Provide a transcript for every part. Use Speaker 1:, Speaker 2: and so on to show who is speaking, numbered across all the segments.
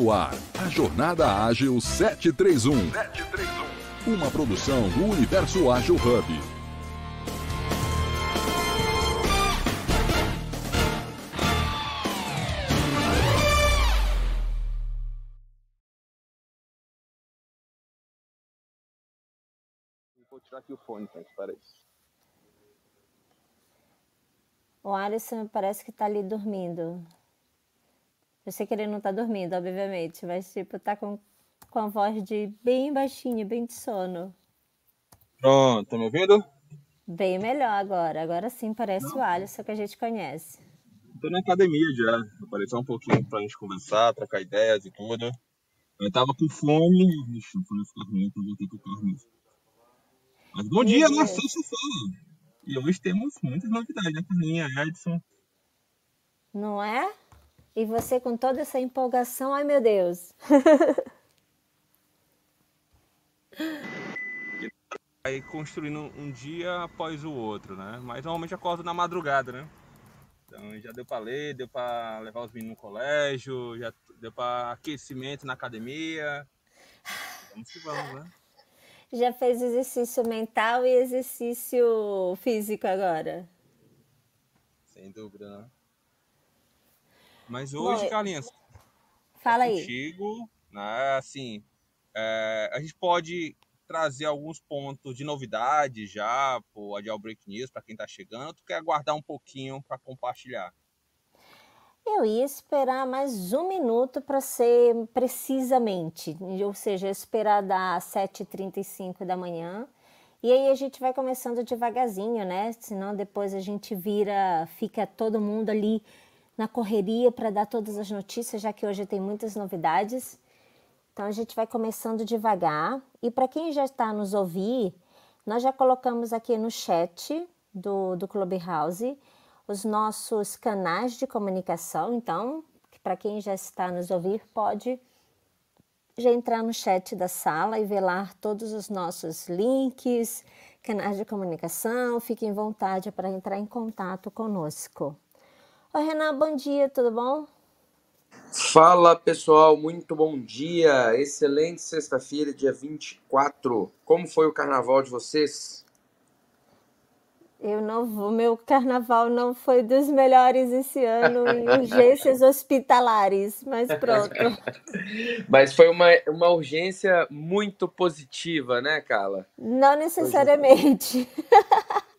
Speaker 1: No ar, a Jornada Ágil 731. 731. Uma produção do Universo Ágil Hub.
Speaker 2: Vou tirar aqui o fone, então, espera aí.
Speaker 3: O Alisson parece que tá ali dormindo. Eu sei que ele não tá dormindo, obviamente, mas tipo, tá com, com a voz de bem baixinha, bem de sono.
Speaker 2: Pronto, tá me ouvindo?
Speaker 3: Bem melhor agora. Agora sim parece
Speaker 2: Não.
Speaker 3: o Alisson que a gente conhece.
Speaker 2: Tô na academia já. Apareceu um pouquinho pra gente conversar, trocar ideias e tudo. Eu tava com fome, o fone ficou ruim, então eu voltei pro carro mesmo. Mas bom
Speaker 3: Meu
Speaker 2: dia, né?
Speaker 3: Deus.
Speaker 2: Sexta-feira. E hoje temos muitas novidades, né, Carlinha? Edson.
Speaker 3: Não é? E você com toda essa empolgação, ai meu Deus.
Speaker 2: Aí construindo um dia após o outro, né? Mas normalmente eu acordo na madrugada, né? Então já deu pra ler, deu pra levar os meninos no colégio, já deu pra aquecimento na academia. Vamos que vamos, né?
Speaker 3: Já fez exercício mental e exercício físico agora?
Speaker 2: Sem dúvida, né? Mas hoje, Carlinhos,
Speaker 3: Fala aí.
Speaker 2: contigo, né? Assim, é, a gente pode trazer alguns pontos de novidade já pro Agile Break News para quem tá chegando. Tu quer aguardar um pouquinho para compartilhar?
Speaker 3: Eu ia esperar mais um minuto para ser precisamente, ou seja, esperar das 7h35 da manhã. E aí a gente vai começando devagarzinho, né? Senão depois a gente vira, fica todo mundo ali na correria para dar todas as notícias, já que hoje tem muitas novidades. Então a gente vai começando devagar. E para quem já está nos ouvir, nós já colocamos aqui no chat do, do Clubhouse os nossos canais de comunicação. Então, para quem já está nos ouvir, pode já entrar no chat da sala e ver lá todos os nossos links, canais de comunicação. Fiquem à vontade para entrar em contato conosco. Oi, Renan, bom dia, tudo bom?
Speaker 4: Fala pessoal, muito bom dia. Excelente sexta-feira, dia 24. Como foi o carnaval de vocês?
Speaker 3: Eu não vou, meu carnaval não foi dos melhores esse ano em urgências hospitalares, mas pronto.
Speaker 4: Mas foi uma, uma urgência muito positiva, né, Carla?
Speaker 3: Não necessariamente.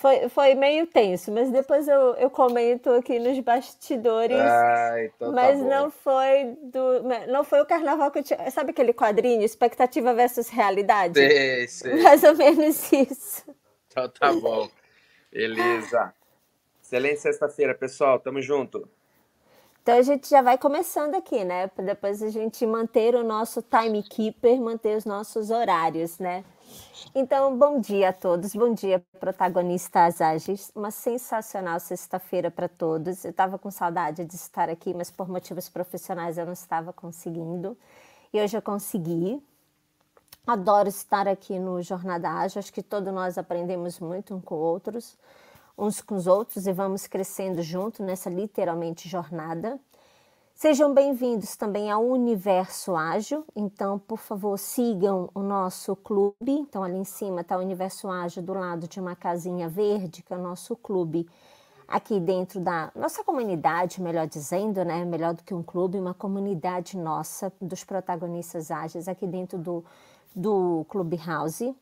Speaker 3: Foi, foi meio tenso, mas depois eu, eu comento aqui nos bastidores.
Speaker 4: Ah, então
Speaker 3: mas
Speaker 4: tá
Speaker 3: não foi do, não foi o carnaval que eu tinha. Sabe aquele quadrinho, expectativa versus realidade?
Speaker 4: Sei, sei.
Speaker 3: Mais ou menos isso.
Speaker 4: Então tá bom. Beleza. Excelente sexta-feira, pessoal. Tamo junto.
Speaker 3: Então a gente já vai começando aqui, né? Depois a gente manter o nosso timekeeper, manter os nossos horários, né? Então, bom dia a todos, bom dia, protagonistas ágeis. Uma sensacional sexta-feira para todos. Eu estava com saudade de estar aqui, mas por motivos profissionais eu não estava conseguindo. E hoje eu consegui. Adoro estar aqui no Jornada Ágil. Acho que todos nós aprendemos muito um com outros, uns com os outros e vamos crescendo junto nessa literalmente jornada. Sejam bem-vindos também ao Universo Ágil. Então, por favor, sigam o nosso clube. Então, ali em cima está o Universo Ágil do lado de uma casinha verde, que é o nosso clube. Aqui dentro da nossa comunidade, melhor dizendo, né? Melhor do que um clube, uma comunidade nossa, dos protagonistas ágeis, aqui dentro do, do Clubhouse.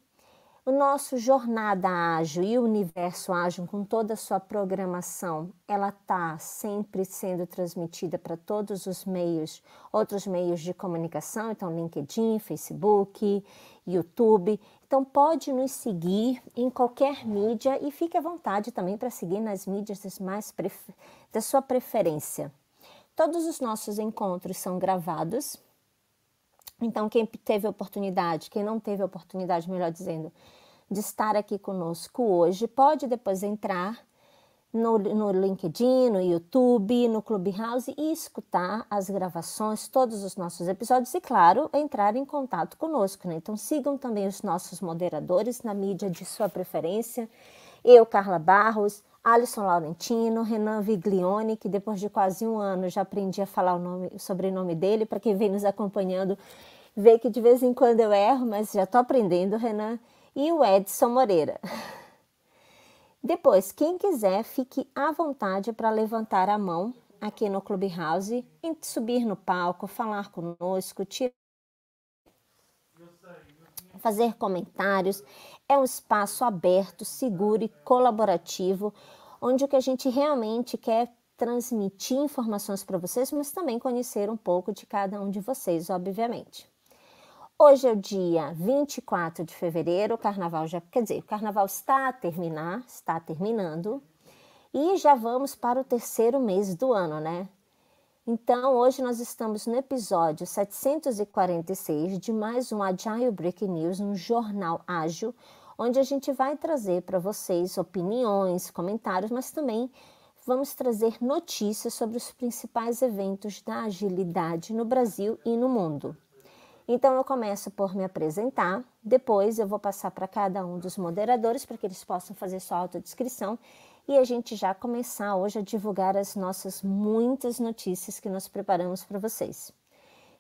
Speaker 3: O nosso Jornada Ágil e o Universo Ágil, com toda a sua programação, ela está sempre sendo transmitida para todos os meios, outros meios de comunicação, então LinkedIn, Facebook, YouTube. Então pode nos seguir em qualquer mídia e fique à vontade também para seguir nas mídias mais da sua preferência. Todos os nossos encontros são gravados. Então, quem teve a oportunidade, quem não teve a oportunidade, melhor dizendo, de estar aqui conosco hoje, pode depois entrar no, no LinkedIn, no YouTube, no Clubhouse e escutar as gravações, todos os nossos episódios e, claro, entrar em contato conosco. Né? Então, sigam também os nossos moderadores na mídia de sua preferência. Eu, Carla Barros, Alisson Laurentino, Renan Viglione, que depois de quase um ano já aprendi a falar o, nome, o sobrenome dele, para quem vem nos acompanhando, vê que de vez em quando eu erro, mas já estou aprendendo, Renan, e o Edson Moreira. Depois, quem quiser, fique à vontade para levantar a mão aqui no Clubhouse, subir no palco, falar conosco, tirar fazer comentários. É um espaço aberto, seguro e colaborativo, onde o que a gente realmente quer transmitir informações para vocês, mas também conhecer um pouco de cada um de vocês, obviamente. Hoje é o dia 24 de fevereiro, o carnaval já, quer dizer, o carnaval está a terminar, está terminando, e já vamos para o terceiro mês do ano, né? Então, hoje nós estamos no episódio 746 de mais um Agile Breaking News, um jornal ágil, onde a gente vai trazer para vocês opiniões, comentários, mas também vamos trazer notícias sobre os principais eventos da agilidade no Brasil e no mundo. Então, eu começo por me apresentar, depois eu vou passar para cada um dos moderadores para que eles possam fazer sua autodescrição e a gente já começar hoje a divulgar as nossas muitas notícias que nós preparamos para vocês.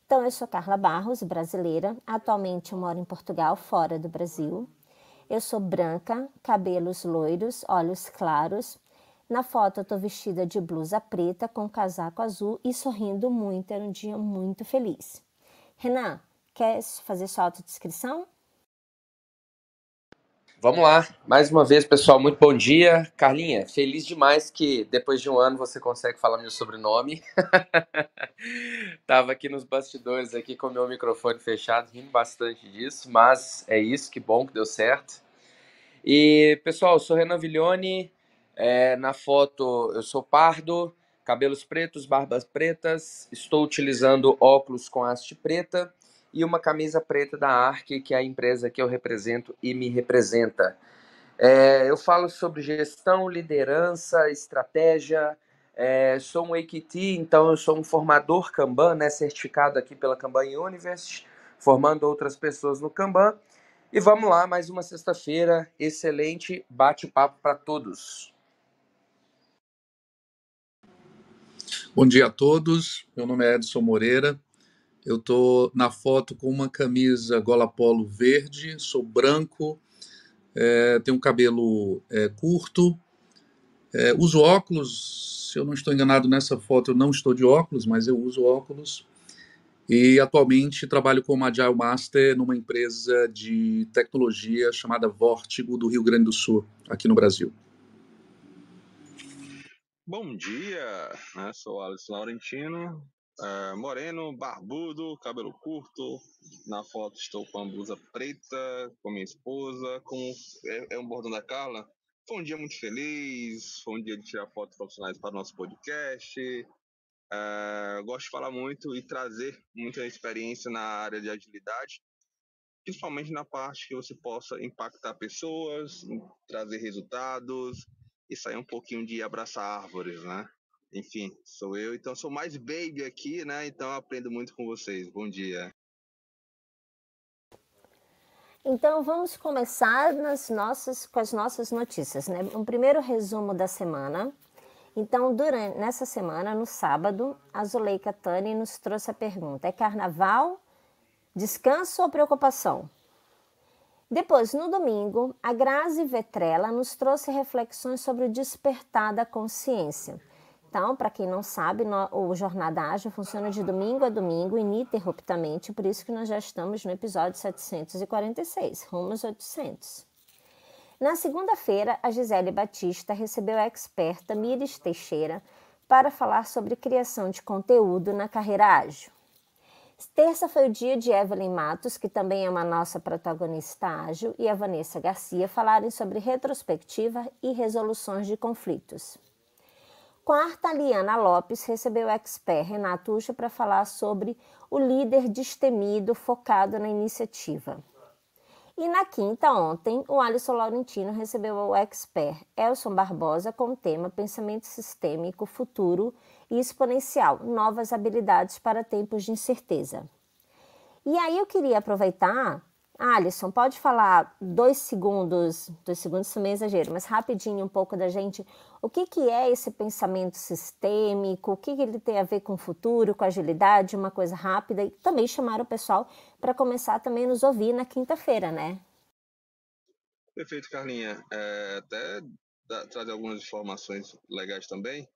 Speaker 3: Então, eu sou Carla Barros, brasileira. Atualmente eu moro em Portugal, fora do Brasil. Eu sou branca, cabelos loiros, olhos claros. Na foto eu estou vestida de blusa preta com casaco azul e sorrindo muito. Era um dia muito feliz. Renan, quer fazer sua autodescrição?
Speaker 4: Vamos lá, mais uma vez, pessoal, muito bom dia. Carlinha, feliz demais que depois de um ano você consegue falar meu sobrenome. Tava aqui nos bastidores, aqui com meu microfone fechado, rindo bastante disso, mas é isso, que bom que deu certo. E, pessoal, eu sou Renan Viglione, é, na foto eu sou pardo, cabelos pretos, barbas pretas, estou utilizando óculos com haste preta e uma camisa preta da ARC, que é a empresa que eu represento e me representa. É, eu falo sobre gestão, liderança, estratégia. É, sou um AQT, então eu sou um formador Kanban, né, certificado aqui pela Kanban University, formando outras pessoas no Kanban. E vamos lá, mais uma sexta-feira, excelente bate-papo para todos.
Speaker 5: Bom dia a todos, meu nome é Edson Moreira, eu estou na foto com uma camisa gola polo verde, sou branco, é, tenho um cabelo é, curto, é, uso óculos. Se eu não estou enganado nessa foto, eu não estou de óculos, mas eu uso óculos. E atualmente trabalho como Agile Master numa empresa de tecnologia chamada Vortigo do Rio Grande do Sul, aqui no Brasil.
Speaker 2: Bom dia, né? sou Alisson Laurentino, é, moreno, barbudo, cabelo curto. Na foto estou com a blusa preta, com minha esposa. Com é, é um bordão da Carla. Foi um dia muito feliz. Foi um dia de tirar fotos profissionais para o nosso podcast. É, gosto de falar muito e trazer muita experiência na área de agilidade, principalmente na parte que você possa impactar pessoas, trazer resultados e sair um pouquinho de abraçar árvores, né? Enfim, sou eu. Então sou mais baby aqui, né? Então aprendo muito com vocês. Bom dia.
Speaker 3: Então vamos começar nas nossas, com as nossas notícias, né? Um primeiro resumo da semana. Então, durante, nessa semana, no sábado, a Zuleika Tani nos trouxe a pergunta: é carnaval, descanso ou preocupação? Depois, no domingo, a Grazi Vetrella nos trouxe reflexões sobre o despertar da consciência. Então, para quem não sabe, o Jornada Ágil funciona de domingo a domingo, ininterruptamente, por isso que nós já estamos no episódio 746, rumo aos 800. Na segunda-feira, a Gisele Batista recebeu a experta Mires Teixeira para falar sobre criação de conteúdo na carreira ágil. Terça foi o dia de Evelyn Matos, que também é uma nossa protagonista ágil, e a Vanessa Garcia falarem sobre retrospectiva e resoluções de conflitos. Quarta, Liana Lopes recebeu o expert Renato Ucha para falar sobre o líder destemido focado na iniciativa. E na quinta, ontem, o Alisson Laurentino recebeu o expert Elson Barbosa com o tema Pensamento Sistêmico, Futuro e Exponencial, Novas Habilidades para Tempos de Incerteza. E aí eu queria aproveitar Alisson, pode falar dois segundos, dois segundos também é exagero, mas rapidinho um pouco da gente, o que, que é esse pensamento sistêmico, o que, que ele tem a ver com o futuro, com agilidade, uma coisa rápida, e também chamar o pessoal para começar também nos ouvir na quinta-feira, né?
Speaker 6: Perfeito, Carlinha. É, até trazer algumas informações legais também.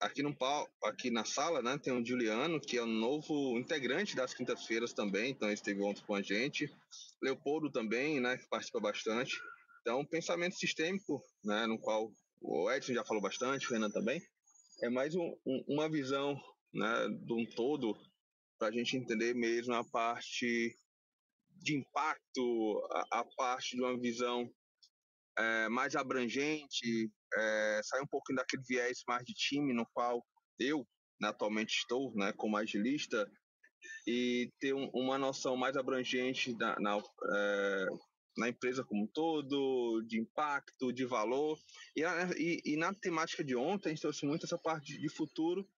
Speaker 6: Aqui no aqui na sala, né, tem o Juliano, que é o novo integrante das quintas-feiras também, então ele esteve ontem com a gente. Leopoldo também, né, que participa bastante. Então, pensamento sistêmico, né, no qual o Edson já falou bastante, o Renan também, é mais um, um, uma visão, né, de um todo para a gente entender mesmo a parte de impacto, a, a parte de uma visão é, mais abrangente, é, sair um pouquinho daquele viés mais de time no qual eu né, atualmente estou, né, como agilista, e ter um, uma noção mais abrangente na, na, é, na, empresa como um todo, de impacto, de valor. E, e, e, na temática de ontem, a gente trouxe muito essa parte de futuro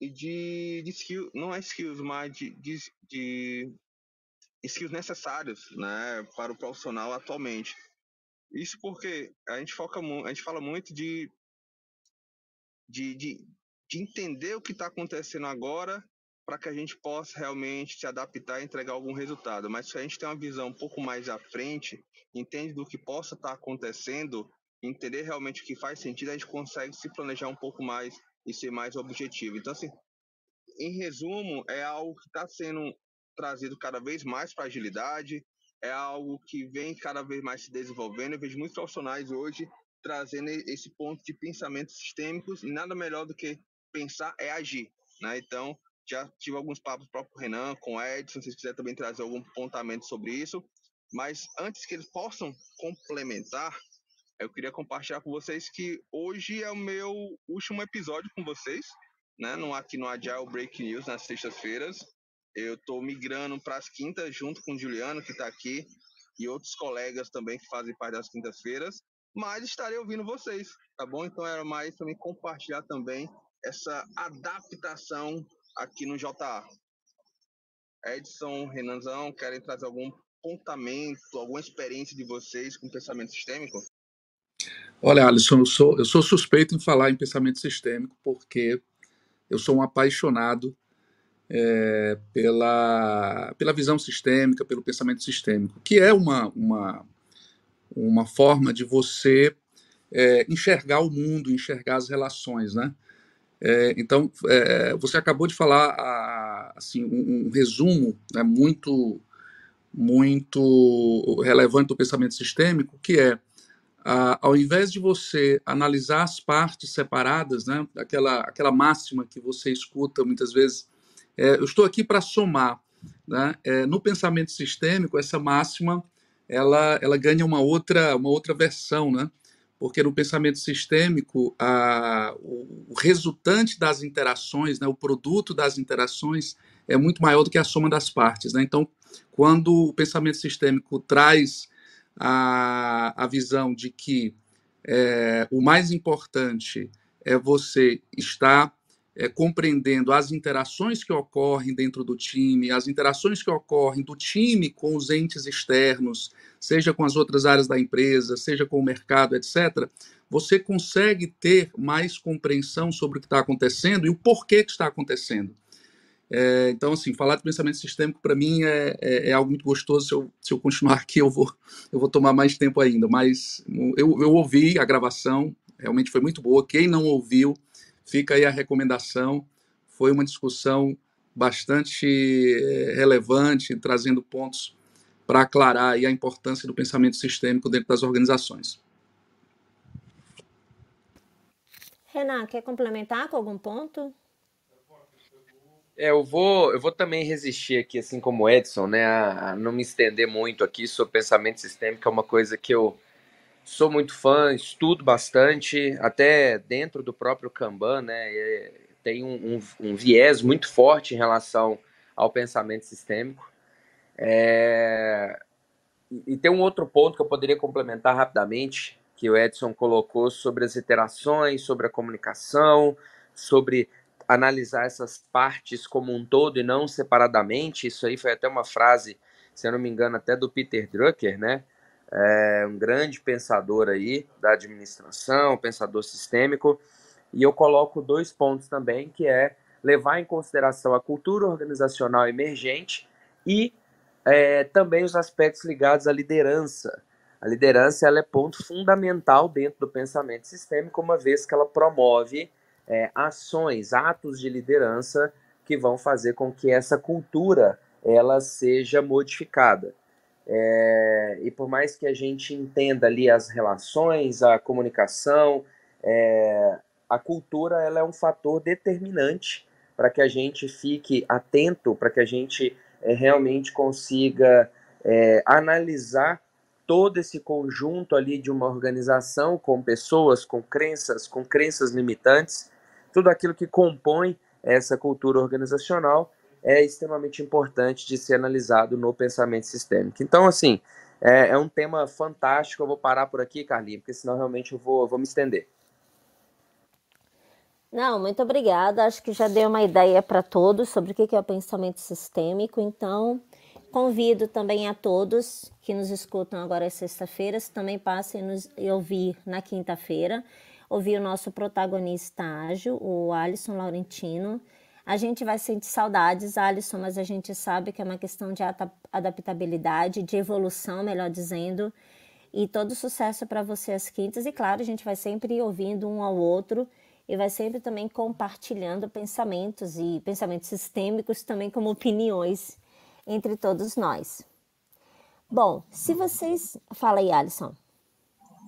Speaker 6: e de, de skills, não é skills, mas de, de, de skills necessários né, para o profissional atualmente. Isso porque a gente foca a gente fala muito de, de, de, de entender o que está acontecendo agora para que a gente possa realmente se adaptar e entregar algum resultado. Mas se a gente tem uma visão um pouco mais à frente, entende do que possa estar tá acontecendo, entender realmente o que faz sentido, a gente consegue se planejar um pouco mais e ser mais objetivo. Então, assim, em resumo, é algo que está sendo trazido cada vez mais para agilidade, é algo que vem cada vez mais se desenvolvendo. Eu vejo muitos profissionais hoje trazendo esse ponto de pensamentos sistêmicos e nada melhor do que pensar é agir, né? Então, já tive alguns papos o próprio Renan, com o Edson, se vocês quiserem também trazer algum apontamento sobre isso. Mas antes que eles possam complementar, eu queria compartilhar com vocês que hoje é o meu último episódio com vocês, né? No, aqui no Agile Break News, nas sextas-feiras. Eu estou migrando para as quintas junto com o Juliano, que está aqui, e outros colegas também que fazem parte das quintas-feiras. Mas estarei ouvindo vocês, tá bom? Então era mais para me compartilhar também essa adaptação aqui no JA. Edson, Renanzão, querem trazer algum apontamento, alguma experiência de vocês com pensamento sistêmico?
Speaker 5: Olha, Alisson, eu sou, eu sou suspeito em falar em pensamento sistêmico porque eu sou um apaixonado é, pela, pela visão sistêmica, pelo pensamento sistêmico, que é uma, uma, uma forma de você é, enxergar o mundo, enxergar as relações, né? É, então, é, você acabou de falar a, assim, um, um, resumo né, muito, muito relevante do pensamento sistêmico, que é, a, ao invés de você analisar as partes separadas, né, aquela, aquela máxima que você escuta muitas vezes, é, eu estou aqui para somar. Né? É, no pensamento sistêmico, essa máxima ela, ela ganha uma outra, uma outra versão, né? porque no pensamento sistêmico, a, o, resultante das interações, né, o produto das interações, é muito maior do que a soma das partes. Né? Então, quando o pensamento sistêmico traz a, a visão de que é, o mais importante é você estar é, compreendendo as interações que ocorrem dentro do time, as interações que ocorrem do time com os entes externos, seja com as outras áreas da empresa, seja com o mercado, etc., você consegue ter mais compreensão sobre o que está acontecendo e o porquê que está acontecendo. É, então, assim, falar de pensamento sistêmico para mim é, é, é, algo muito gostoso. Se eu, se eu continuar aqui, eu vou, eu vou tomar mais tempo ainda. Mas eu, eu ouvi a gravação, realmente foi muito boa. Quem não ouviu, Fica aí a recomendação. Foi uma discussão bastante eh, relevante, trazendo pontos para aclarar a importância do pensamento sistêmico dentro das organizações.
Speaker 3: Renan, quer complementar com algum ponto?
Speaker 4: É, eu vou, eu vou também resistir aqui, assim como o Edson, né, a, a não me estender muito aqui sobre pensamento sistêmico, é uma coisa que eu, sou muito fã, estudo bastante, até dentro do próprio Kanban, né? Tem um, um, um viés muito forte em relação ao pensamento sistêmico. É... E tem um outro ponto que eu poderia complementar rapidamente, que o Edson colocou sobre as interações, sobre a comunicação, sobre analisar essas partes como um todo e não separadamente. Isso aí foi até uma frase se eu não me engano, até do Peter Drucker, né? É um grande pensador aí da administração, pensador sistêmico. E eu coloco dois pontos também, que é levar em consideração a cultura organizacional emergente e é, também os aspectos ligados à liderança. A liderança ela é ponto fundamental dentro do pensamento sistêmico, uma vez que ela promove é, ações, atos de liderança que vão fazer com que essa cultura ela seja modificada. É, e por mais que a gente entenda ali as relações, a comunicação, é, a cultura ela é um fator determinante para que a gente fique atento, para que a gente é, realmente consiga é, analisar todo esse conjunto ali de uma organização com pessoas, com crenças, com crenças limitantes, tudo aquilo que compõe essa cultura organizacional é extremamente importante de ser analisado no pensamento sistêmico. Então, assim, é, é um tema fantástico. Eu vou parar por aqui, Carlinhos, porque senão realmente eu vou, eu vou me estender.
Speaker 3: Não, muito obrigada. Acho que já deu uma ideia para todos sobre o que é o pensamento sistêmico. Então, convido também a todos que nos escutam agora às sexta-feiras, também passem nos ouvir na quinta-feira, ouvir o nosso protagonista ágil, o Alisson Laurentino. A gente vai sentir saudades, Alisson, mas a gente sabe que é uma questão de adaptabilidade, de evolução, melhor dizendo. E todo sucesso para você às quintas. E claro, a gente vai sempre ouvindo um ao outro e vai sempre também compartilhando pensamentos e pensamentos sistêmicos também como opiniões entre todos nós. Bom, se vocês. Fala aí, Alisson.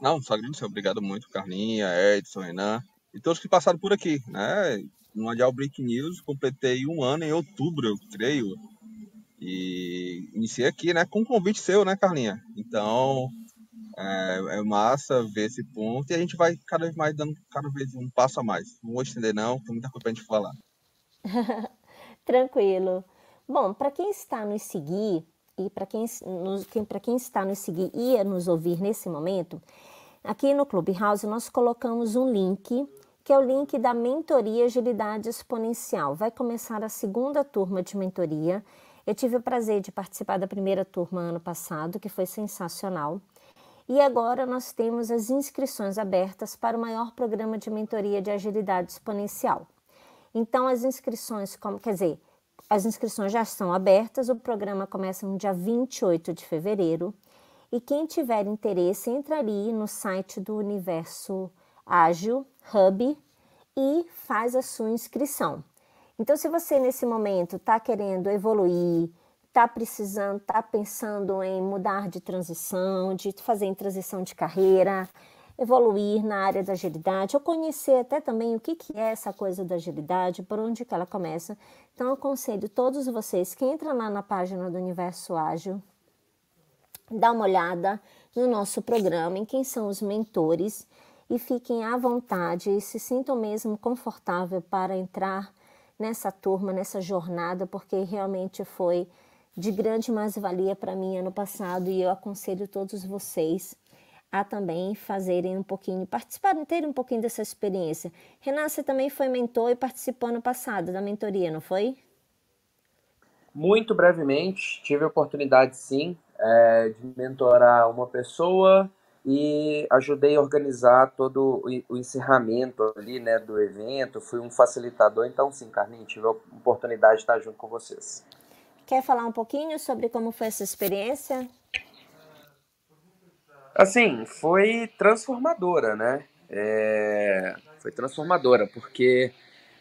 Speaker 2: Não, só agradecer. Obrigado muito, Carlinha, Edson, Renan e todos que passaram por aqui, né? No Mundial Break News, completei um ano em outubro, eu creio. E iniciei aqui, né, com um convite seu, né, Carlinha? Então, é, é, massa ver esse ponto e a gente vai cada vez mais dando cada vez um passo a mais. Não vou estender não, tem muita coisa pra gente falar.
Speaker 3: Tranquilo. Bom, para quem está nos seguir e para quem, para quem está nos seguir e nos ouvir nesse momento, aqui no Clubhouse nós colocamos um link que é o link da mentoria Agilidade Exponencial. Vai começar a segunda turma de mentoria. Eu tive o prazer de participar da primeira turma ano passado, que foi sensacional. E agora nós temos as inscrições abertas para o maior programa de mentoria de agilidade exponencial. Então, as inscrições, como, quer dizer, as inscrições já estão abertas, o programa começa no dia 28 de fevereiro. E quem tiver interesse, entra ali no site do Universo Ágil Hub e faz a sua inscrição. Então, se você nesse momento está querendo evoluir, está precisando, está pensando em mudar de transição, de fazer transição de carreira, evoluir na área da agilidade, ou conhecer até também o que, que é essa coisa da agilidade, por onde que ela começa. Então, eu aconselho todos vocês que entram lá na página do Universo Ágil, dá uma olhada no nosso programa, em quem são os mentores, e fiquem à vontade e se sintam mesmo confortável para entrar nessa turma, nessa jornada, porque realmente foi de grande mais-valia para mim ano passado e eu aconselho todos vocês a também fazerem um pouquinho, participarem, terem um pouquinho dessa experiência. Renan, você também foi mentor e participou ano passado da mentoria, não foi?
Speaker 4: Muito brevemente, tive a oportunidade sim é, de mentorar uma pessoa e ajudei a organizar todo o encerramento ali, né, do evento, fui um facilitador, então sim, Carlinhos, tive a oportunidade de estar junto com vocês.
Speaker 3: Quer falar um pouquinho sobre como foi essa experiência?
Speaker 4: Assim, foi transformadora, né? É... Foi transformadora, porque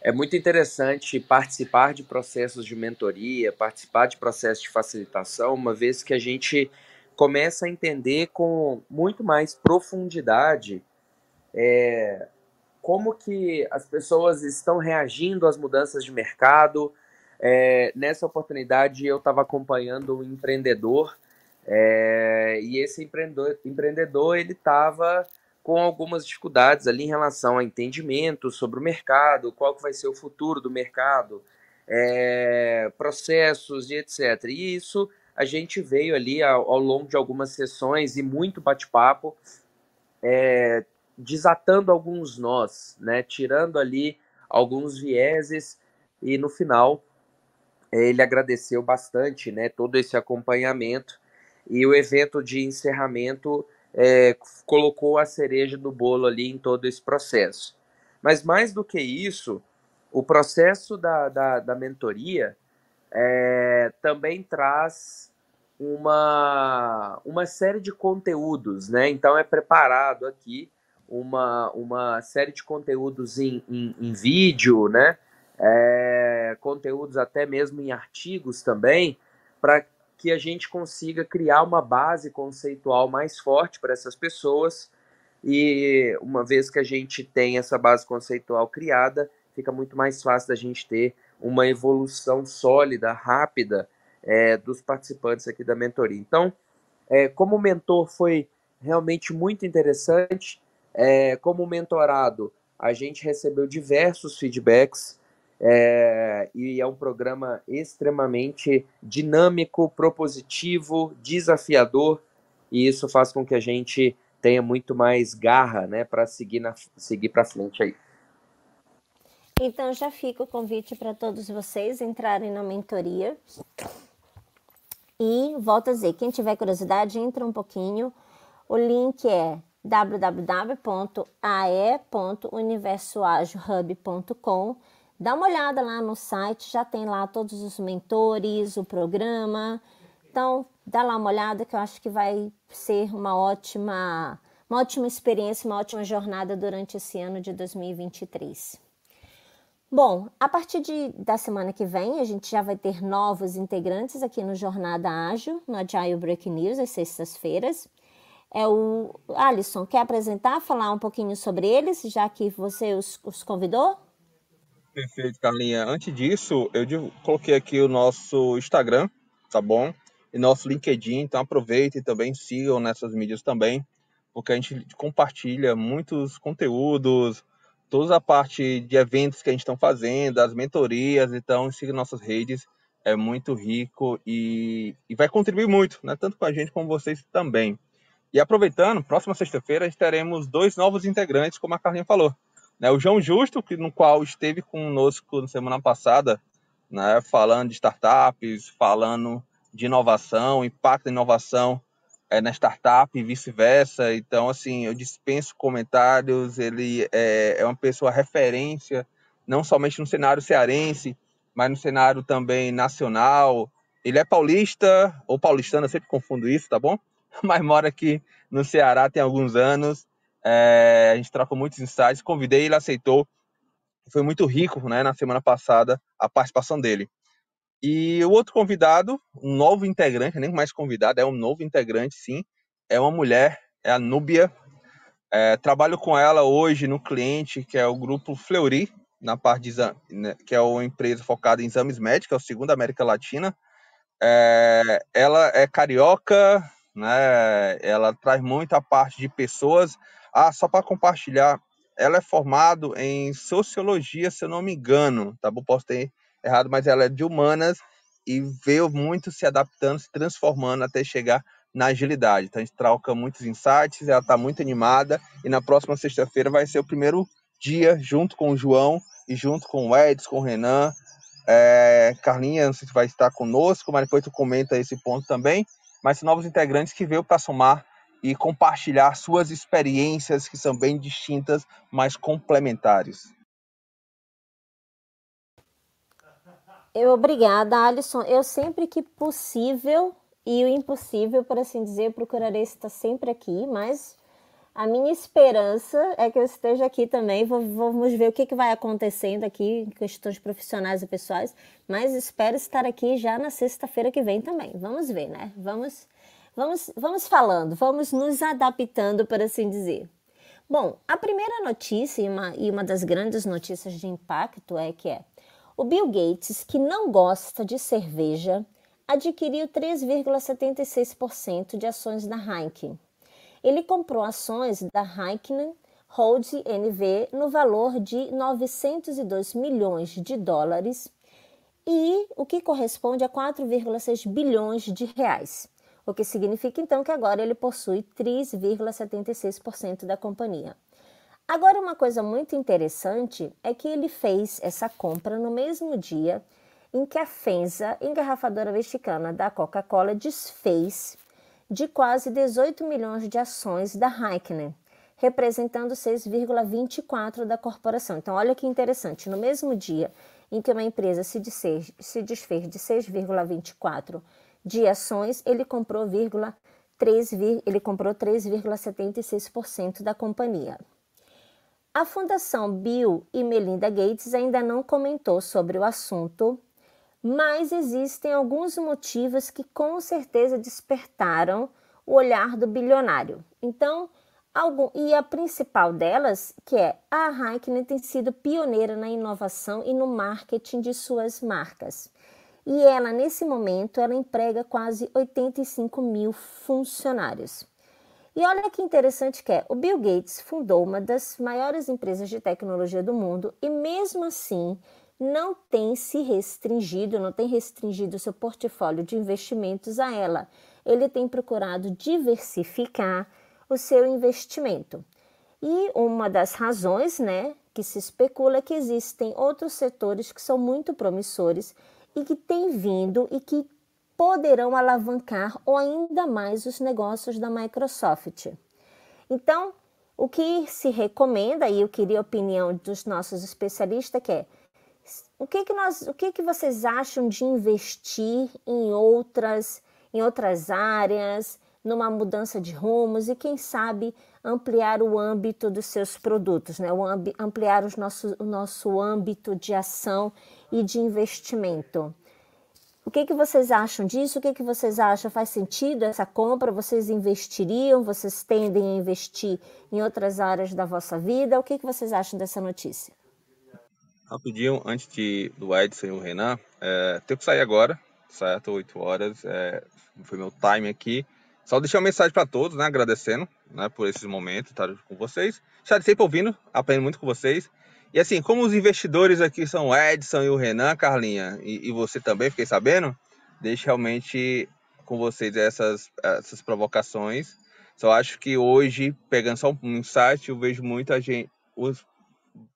Speaker 4: é muito interessante participar de processos de mentoria, participar de processos de facilitação, uma vez que a gente começa a entender com muito mais profundidade é, como que as pessoas estão reagindo às mudanças de mercado, é, nessa oportunidade, eu estava acompanhando um empreendedor é, e esse empreendedor, empreendedor ele estava com algumas dificuldades ali em relação a entendimento sobre o mercado, qual que vai ser o futuro do mercado, é, processos e etc. E isso a gente veio ali ao, ao longo de algumas sessões e muito bate-papo, é, desatando alguns nós, né, tirando ali alguns vieses e no final ele agradeceu bastante, né, todo esse acompanhamento e o evento de encerramento é, colocou a cereja do bolo ali em todo esse processo. Mas mais do que isso, o processo da, da, da mentoria é, também traz uma, uma série de conteúdos, né? Então é preparado aqui uma, uma série de conteúdos em, em, em vídeo, né? É, conteúdos até mesmo em artigos também, para que a gente consiga criar uma base conceitual mais forte para essas pessoas. E uma vez que a gente tem essa base conceitual criada, fica muito mais fácil da gente ter uma evolução sólida, rápida é, dos participantes aqui da mentoria. Então, é, como mentor foi realmente muito interessante. É, como mentorado, a gente recebeu diversos feedbacks é, e é um programa extremamente dinâmico, propositivo, desafiador, e isso faz com que a gente tenha muito mais garra né, para seguir, na, seguir para frente aí.
Speaker 3: Então já fica o convite para todos vocês entrarem na mentoria. E volto a dizer, quem tiver curiosidade, entra um pouquinho. O link é www.ae.universoagilhub.com Dá uma olhada lá no site, já tem lá todos os mentores, o programa. Então, dá lá uma olhada que eu acho que vai ser uma ótima, uma ótima experiência, uma ótima jornada durante esse ano de 2023. Bom, a partir de, da semana que vem, a gente já vai ter novos integrantes aqui no Jornada Ágil, no Agile Break News, às sextas-feiras. É o Alisson, quer apresentar, falar um pouquinho sobre eles, já que você os, os convidou?
Speaker 2: Perfeito, Carlinha. Antes disso, eu coloquei aqui o nosso Instagram, tá bom? E nosso LinkedIn, então aproveitem também, sigam nessas mídias também, porque a gente compartilha muitos conteúdos, toda a parte de eventos que a gente está fazendo, as mentorias, então siga nossas redes, é muito rico e, e vai contribuir muito, né? Tanto com a gente como vocês também. E aproveitando, próxima sexta-feira teremos dois novos integrantes, como a Carlinha falou. Né, o João Justo, que, no qual esteve conosco na semana passada, né, falando de startups, falando de inovação, impacto da inovação é, na startup e vice-versa. Então, assim, eu dispenso comentários. Ele é, é uma pessoa referência, não somente no cenário cearense, mas no cenário também nacional. Ele é paulista, ou paulistano, eu sempre confundo isso, tá bom? Mas mora aqui no Ceará tem alguns anos. É, a gente trocou muitos insights, convidei, ele aceitou. Foi muito rico, né, na semana passada, a participação dele. E o outro convidado, um novo integrante, nem mais convidado, é um novo integrante, sim, é uma mulher, é a Núbia. É, trabalho com ela hoje no cliente, que é o grupo Fleury, na parte de exame, né, que é uma empresa focada em exames médicos, é o segundo da América Latina. É, ela é carioca, né? Ela traz muito a parte de pessoas, ah, só para compartilhar, ela é formado em sociologia, se eu não me engano, tá bom? Posso ter errado, mas ela é de humanas e veio muito se adaptando, se transformando até chegar na agilidade. Então a gente troca muitos insights, ela está muito animada e na próxima sexta-feira vai ser o primeiro dia junto com o João e junto com o Edson, com o Renan. É, Carlinha, não sei se vai estar conosco, mas depois tu comenta esse ponto também. Mas novos integrantes que veio para somar e compartilhar suas experiências que são bem distintas, mas complementares.
Speaker 3: Eu, obrigada, Alisson. Eu sempre que possível e o impossível, por assim dizer, procurarei estar sempre aqui, mas a minha esperança é que eu esteja aqui também. Vamos ver o que, vai acontecendo aqui em questões profissionais e pessoais, mas espero estar aqui já na sexta-feira que vem também. Vamos ver, né? Vamos Vamos, vamos falando, vamos nos adaptando, por assim dizer. Bom, a primeira notícia e uma, e uma das grandes notícias de impacto é que é o Bill Gates, que não gosta de cerveja, adquiriu 3,76% de ações da Heineken. Ele comprou ações da Heineken Hold NV no valor de 902 milhões de dólares e o que corresponde a 4,6 bilhões de reais o que significa então que agora ele possui 3,76% da companhia. Agora, uma coisa muito interessante é que ele fez essa compra no mesmo dia em que a FENSA, engarrafadora mexicana da Coca-Cola, desfez de quase 18 milhões de ações da Heineken, representando 6,24% da corporação. Então, olha que interessante, no mesmo dia em que uma empresa se, desfez, se desfez de 6,24% de ações, ele comprou, 3, ele comprou 3,76% da companhia. A Fundação Bill e Melinda Gates ainda não comentou sobre o assunto, mas existem alguns motivos que com certeza despertaram o olhar do bilionário. Então, algum, e a principal delas, que é a Heineken tem sido pioneira na inovação e no marketing de suas marcas. E ela, nesse momento, ela emprega quase 85 mil funcionários. E olha que interessante que é, o Bill Gates fundou uma das maiores empresas de tecnologia do mundo e mesmo assim não tem se restringido, não tem restringido seu portfólio de investimentos a ela. Ele tem procurado diversificar o seu investimento. E uma das razões, né, que se especula é que existem outros setores que são muito promissores e que têm vindo e que poderão alavancar ou ainda mais os negócios da Microsoft. Então, o que se recomenda, e eu queria a opinião dos nossos especialistas, que é o que, que, nós, o que, que vocês acham de investir em outras, em outras áreas, numa mudança de rumos e, quem sabe, ampliar o âmbito dos seus produtos, né? ampliar os nossos, o nosso âmbito de ação e de investimento. O que, que vocês acham disso? O que, que vocês acham? Faz sentido essa compra? Vocês investiriam? Vocês tendem a investir em outras áreas da vossa vida? O que, que vocês acham dessa notícia?
Speaker 2: Rapidinho, antes de, do Edson e o Renan, é, tenho que sair agora, certo? 8 horas, é, foi meu time aqui. Só deixar uma mensagem para todos, né? Agradecendo né, por esses momentos, estar com vocês. Já sempre ouvindo, aprendo muito com vocês. E assim, como os investidores aqui são o Edson e o Renan, Carlinha, e, e você também, fiquei sabendo, deixo realmente com vocês essas, essas provocações. Só acho que hoje, pegando só um insight, eu vejo muita gente, os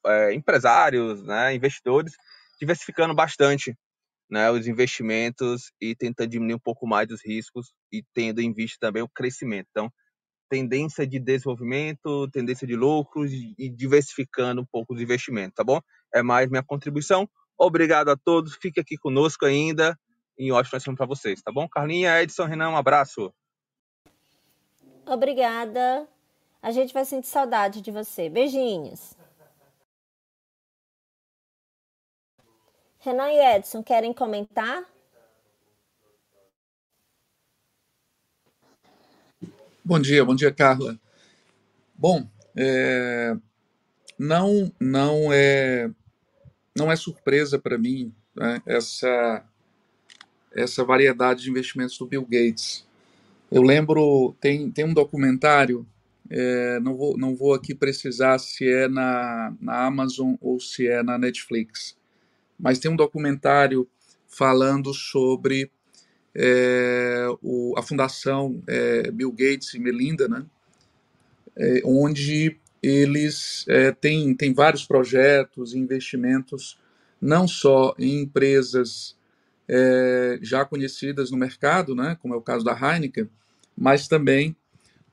Speaker 2: é, empresários, né, investidores, diversificando bastante né, os investimentos e tentando diminuir um pouco mais os riscos e tendo em vista também o crescimento. Então, tendência de desenvolvimento, tendência de lucros e diversificando um pouco os investimentos, tá bom? É mais minha contribuição. Obrigado a todos. Fique aqui conosco ainda. E ótimo semana para vocês, tá bom? Carlinha, Edson, Renan, um abraço.
Speaker 3: Obrigada. A gente vai sentir saudade de você. Beijinhos. Renan e Edson, querem comentar?
Speaker 5: Bom dia, bom dia, Carla. Bom, é, não, não é, não é surpresa para mim né, essa essa variedade de investimentos do Bill Gates. Eu lembro tem tem um documentário, é, não vou não vou aqui precisar se é na, na Amazon ou se é na Netflix, mas tem um documentário falando sobre é, o, a fundação é, Bill Gates e Melinda, né, é, onde eles é, têm, têm vários projetos e investimentos, não só em empresas é, já conhecidas no mercado, né, como é o caso da Heineken, mas também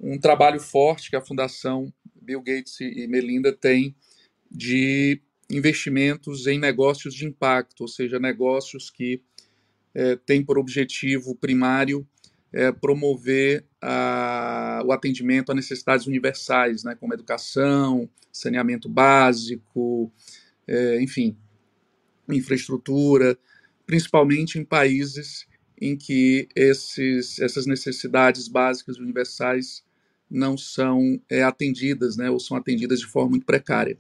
Speaker 5: um trabalho forte que a Fundação Bill Gates e Melinda tem de investimentos em negócios de impacto, ou seja, negócios que é, tem por objetivo primário é, promover a, o atendimento a necessidades universais, né, como educação, saneamento básico, é, enfim, infraestrutura, principalmente em países em que esses, essas necessidades básicas universais não são é, atendidas, né, ou são atendidas de forma muito precária.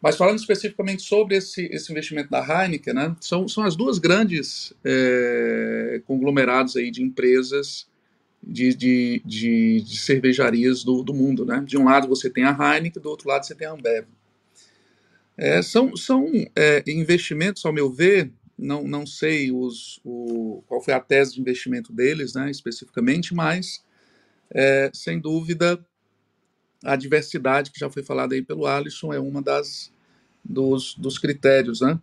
Speaker 5: Mas falando especificamente sobre esse, esse investimento da Heineken, né, são, são as duas grandes é, conglomerados aí de empresas de, de, de, de, cervejarias do, do mundo. Né? De um lado você tem a Heineken, do outro lado você tem a Ambev. É, são são é, investimentos, ao meu ver, não, não sei os, o, qual foi a tese de investimento deles né, especificamente, mas, é, sem dúvida, a diversidade que já foi falada aí pelo Alisson é uma das dos, dos critérios, né?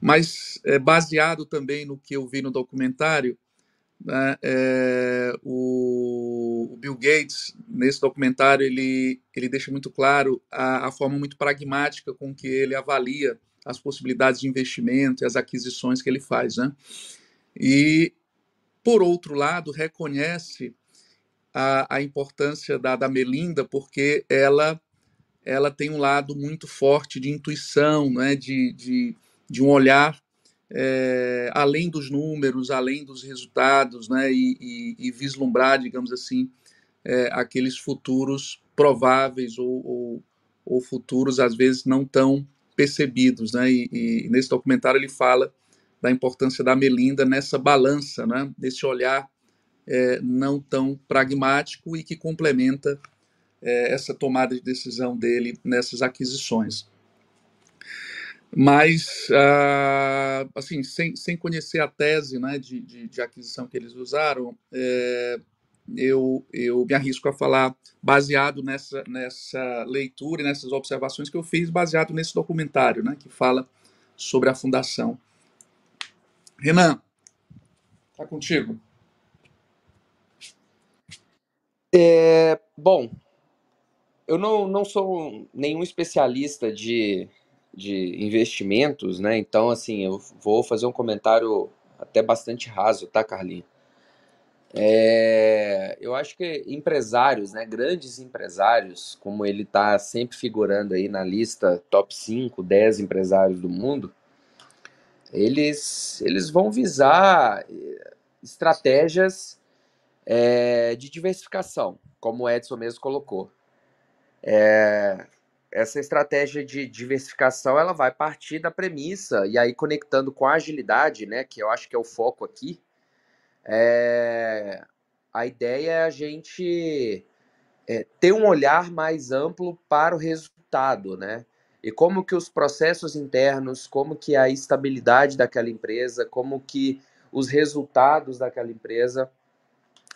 Speaker 5: mas é, baseado também no que eu vi no documentário, né, é, o, o, Bill Gates, nesse documentário, ele, ele deixa muito claro a, a, forma muito pragmática com que ele avalia as possibilidades de investimento e as aquisições que ele faz. Né? E, por outro lado, reconhece a, a importância da, da Melinda, porque ela, ela tem um lado muito forte de intuição, né? de, de, de um olhar é, além dos números, além dos resultados, né, e, e, e vislumbrar, digamos assim, é, aqueles futuros prováveis ou, ou, ou, futuros às vezes não tão percebidos, né? E, e, nesse documentário ele fala da importância da Melinda nessa balança, né? Desse olhar é, não tão pragmático e que complementa é, essa tomada de decisão dele nessas aquisições. Mas, uh, assim, sem, sem conhecer a tese né, de, de, de aquisição que eles usaram, é, eu, eu me arrisco a falar baseado nessa, nessa leitura e nessas observações que eu fiz, baseado nesse documentário né, que fala sobre a fundação. Renan, está contigo.
Speaker 4: É, bom, eu não, não sou nenhum especialista de de investimentos, né? Então, assim, eu vou fazer um comentário até bastante raso, tá, Carlinhos? É, eu acho que empresários, né, grandes empresários, como ele está sempre figurando aí na lista top 5, 10 empresários do mundo, eles, eles vão visar eh, estratégias é, de diversificação, como o Edson mesmo colocou. É, essa estratégia de diversificação ela vai partir da premissa e aí conectando com a agilidade, né, que eu acho que é o foco aqui. É, a ideia é a gente é, ter um olhar mais amplo para o resultado, né? E como que os processos internos, como que a estabilidade daquela empresa, como que os resultados daquela empresa,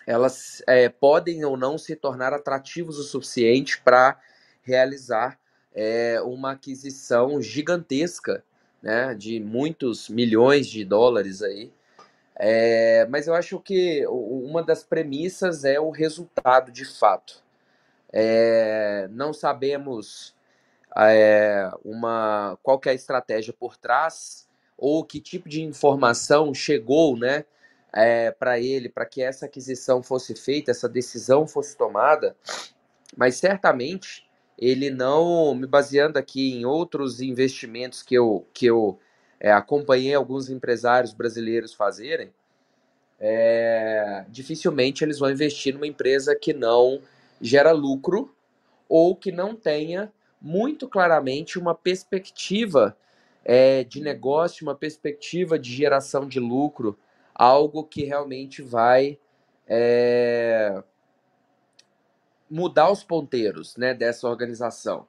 Speaker 4: elas é, podem ou não se tornar atrativos o suficiente para realizar é, uma aquisição gigantesca, né, de muitos milhões de dólares aí. É, mas eu acho que uma das premissas é o resultado de fato. É, não sabemos é, uma qual é a estratégia por trás ou que tipo de informação chegou, né, é, para ele, para que essa aquisição fosse feita, essa decisão fosse tomada. Mas certamente ele não, me baseando aqui em outros investimentos que eu, que eu é, acompanhei alguns empresários brasileiros fazerem, é, dificilmente eles vão investir numa empresa que não gera lucro ou que não tenha muito claramente uma perspectiva é, de negócio, uma perspectiva de geração de lucro, algo que realmente vai é, mudar os ponteiros né, dessa organização.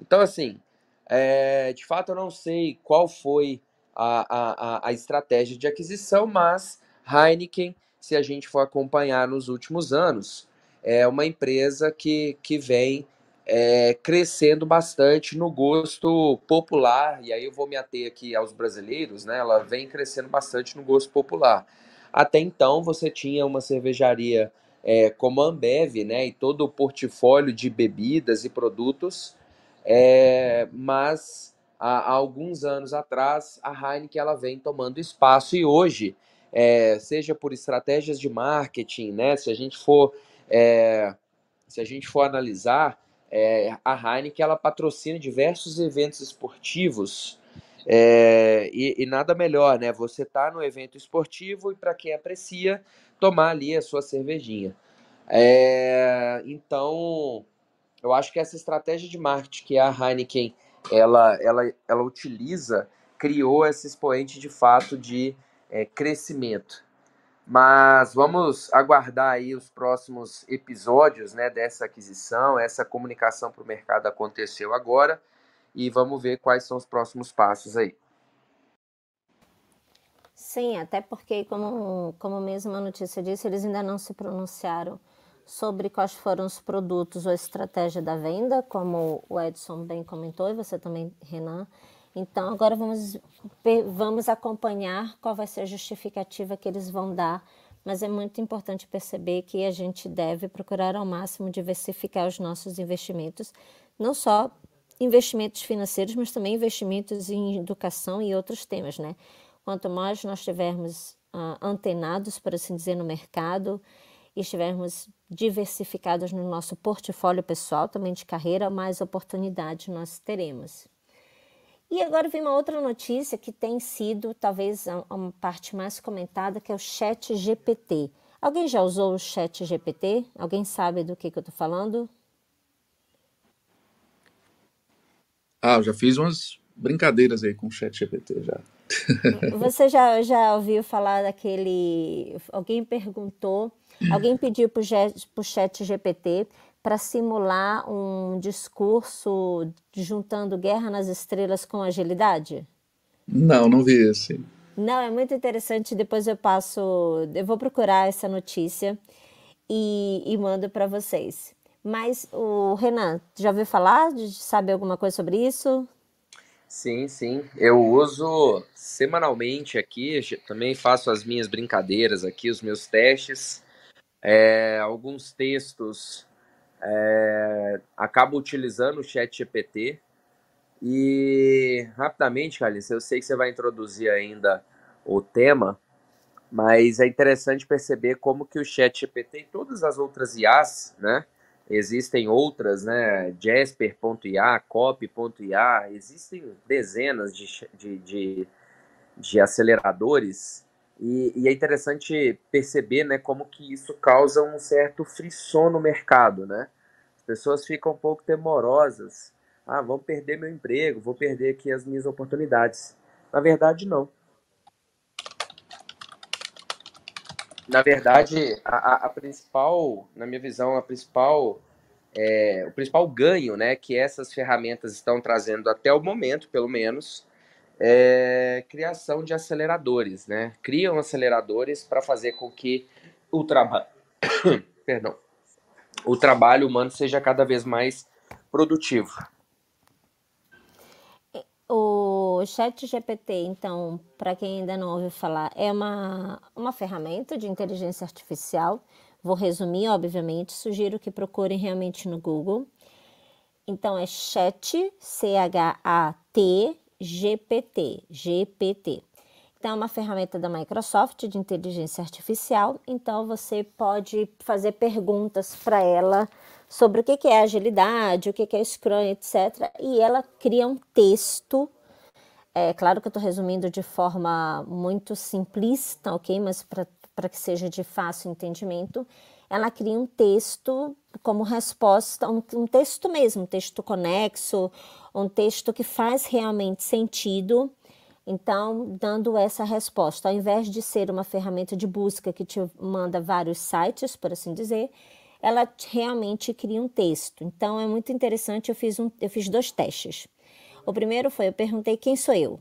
Speaker 4: Então, assim, é, de fato eu não sei qual foi a, a, a estratégia de aquisição, mas Heineken, se a gente for acompanhar nos últimos anos, é uma empresa que, que vem é, crescendo bastante no gosto popular, e aí eu vou me ater aqui aos brasileiros, né? Ela vem crescendo bastante no gosto popular. Até então você tinha uma cervejaria é, como a Ambev, né, e todo o portfólio de bebidas e produtos, é, mas há, há, alguns anos atrás a Heineken ela vem tomando espaço. E hoje, é, seja por estratégias de marketing, né, se a gente for é, se a gente for analisar, é, a Heineken ela patrocina diversos eventos esportivos é, e, e, nada melhor, né? Você tá no evento esportivo e para quem aprecia, tomar ali a sua cervejinha. É, então, eu acho que essa estratégia de marketing que a Heineken ela, ela, ela utiliza criou esse expoente de fato de é, crescimento. Mas vamos aguardar aí os próximos episódios né, dessa aquisição. Essa comunicação para o mercado aconteceu agora e vamos ver quais são os próximos passos aí.
Speaker 3: Sim, até porque, como, como mesmo a notícia disse, eles ainda não se pronunciaram sobre quais foram os produtos ou estratégia da venda, como o Edson bem comentou, e você também, Renan. Então, agora vamos, vamos acompanhar qual vai ser a justificativa que eles vão dar, mas é muito importante perceber que a gente deve procurar ao máximo diversificar os nossos investimentos, não só investimentos financeiros, mas também investimentos em educação e outros temas, né? Quanto mais nós tivermos uh, antenados, por assim dizer, no mercado e estivermos diversificados no nosso portfólio pessoal, também de carreira, mais oportunidades nós teremos. E agora vem uma outra notícia que tem sido talvez a, a parte mais comentada, que é o Chat GPT. Alguém já usou o Chat GPT? Alguém sabe do que, que eu estou falando?
Speaker 5: Ah, eu já fiz umas brincadeiras aí com o Chat GPT já.
Speaker 3: Você já, já ouviu falar daquele. Alguém perguntou, alguém pediu para o Chat GPT para simular um discurso juntando Guerra nas Estrelas com agilidade?
Speaker 5: Não, não vi esse.
Speaker 3: Não, é muito interessante. Depois eu passo, eu vou procurar essa notícia e, e mando para vocês. Mas o Renan, já ouviu falar? Sabe alguma coisa sobre isso?
Speaker 4: Sim, sim. Eu uso semanalmente aqui, também faço as minhas brincadeiras aqui, os meus testes. É, alguns textos é, acabo utilizando o chat GPT. E rapidamente, Carlinhos, eu sei que você vai introduzir ainda o tema, mas é interessante perceber como que o chat GPT e todas as outras IAs, né? Existem outras, né? Jasper.ia, Copy.ia, existem dezenas de, de, de, de aceleradores e, e, é interessante perceber né, como que isso causa um certo frisson no mercado. Né? As pessoas ficam um pouco temorosas. Ah, vão perder meu emprego, vou perder aqui as minhas oportunidades. Na verdade, não. na verdade, a, a, principal, na minha visão, a principal, é, o principal ganho, né, que essas ferramentas estão trazendo até o momento, pelo menos, é criação de aceleradores, né? Criam aceleradores para fazer com que o trabalho, perdão, o trabalho humano seja cada vez mais produtivo.
Speaker 3: O Chat GPT, então, para quem ainda não ouviu falar, é uma, uma ferramenta de inteligência artificial. Vou resumir, obviamente, sugiro que procurem realmente no Google. Então, é Chat, C-H-A-T, GPT, GPT. Então, é uma ferramenta da Microsoft de inteligência artificial. Então, você pode fazer perguntas para ela sobre o que é agilidade, o que é Scrum, etc. E ela cria um texto. É claro que eu estou resumindo de forma muito simplista, ok? Mas para que seja de fácil entendimento, ela cria um texto como resposta, um, um texto mesmo, um texto conexo, um texto que faz realmente sentido. Então, dando essa resposta, ao invés de ser uma ferramenta de busca que te manda vários sites, por assim dizer, ela realmente cria um texto. Então é muito interessante. Eu fiz, um, eu fiz dois testes. O primeiro foi: eu perguntei quem sou eu.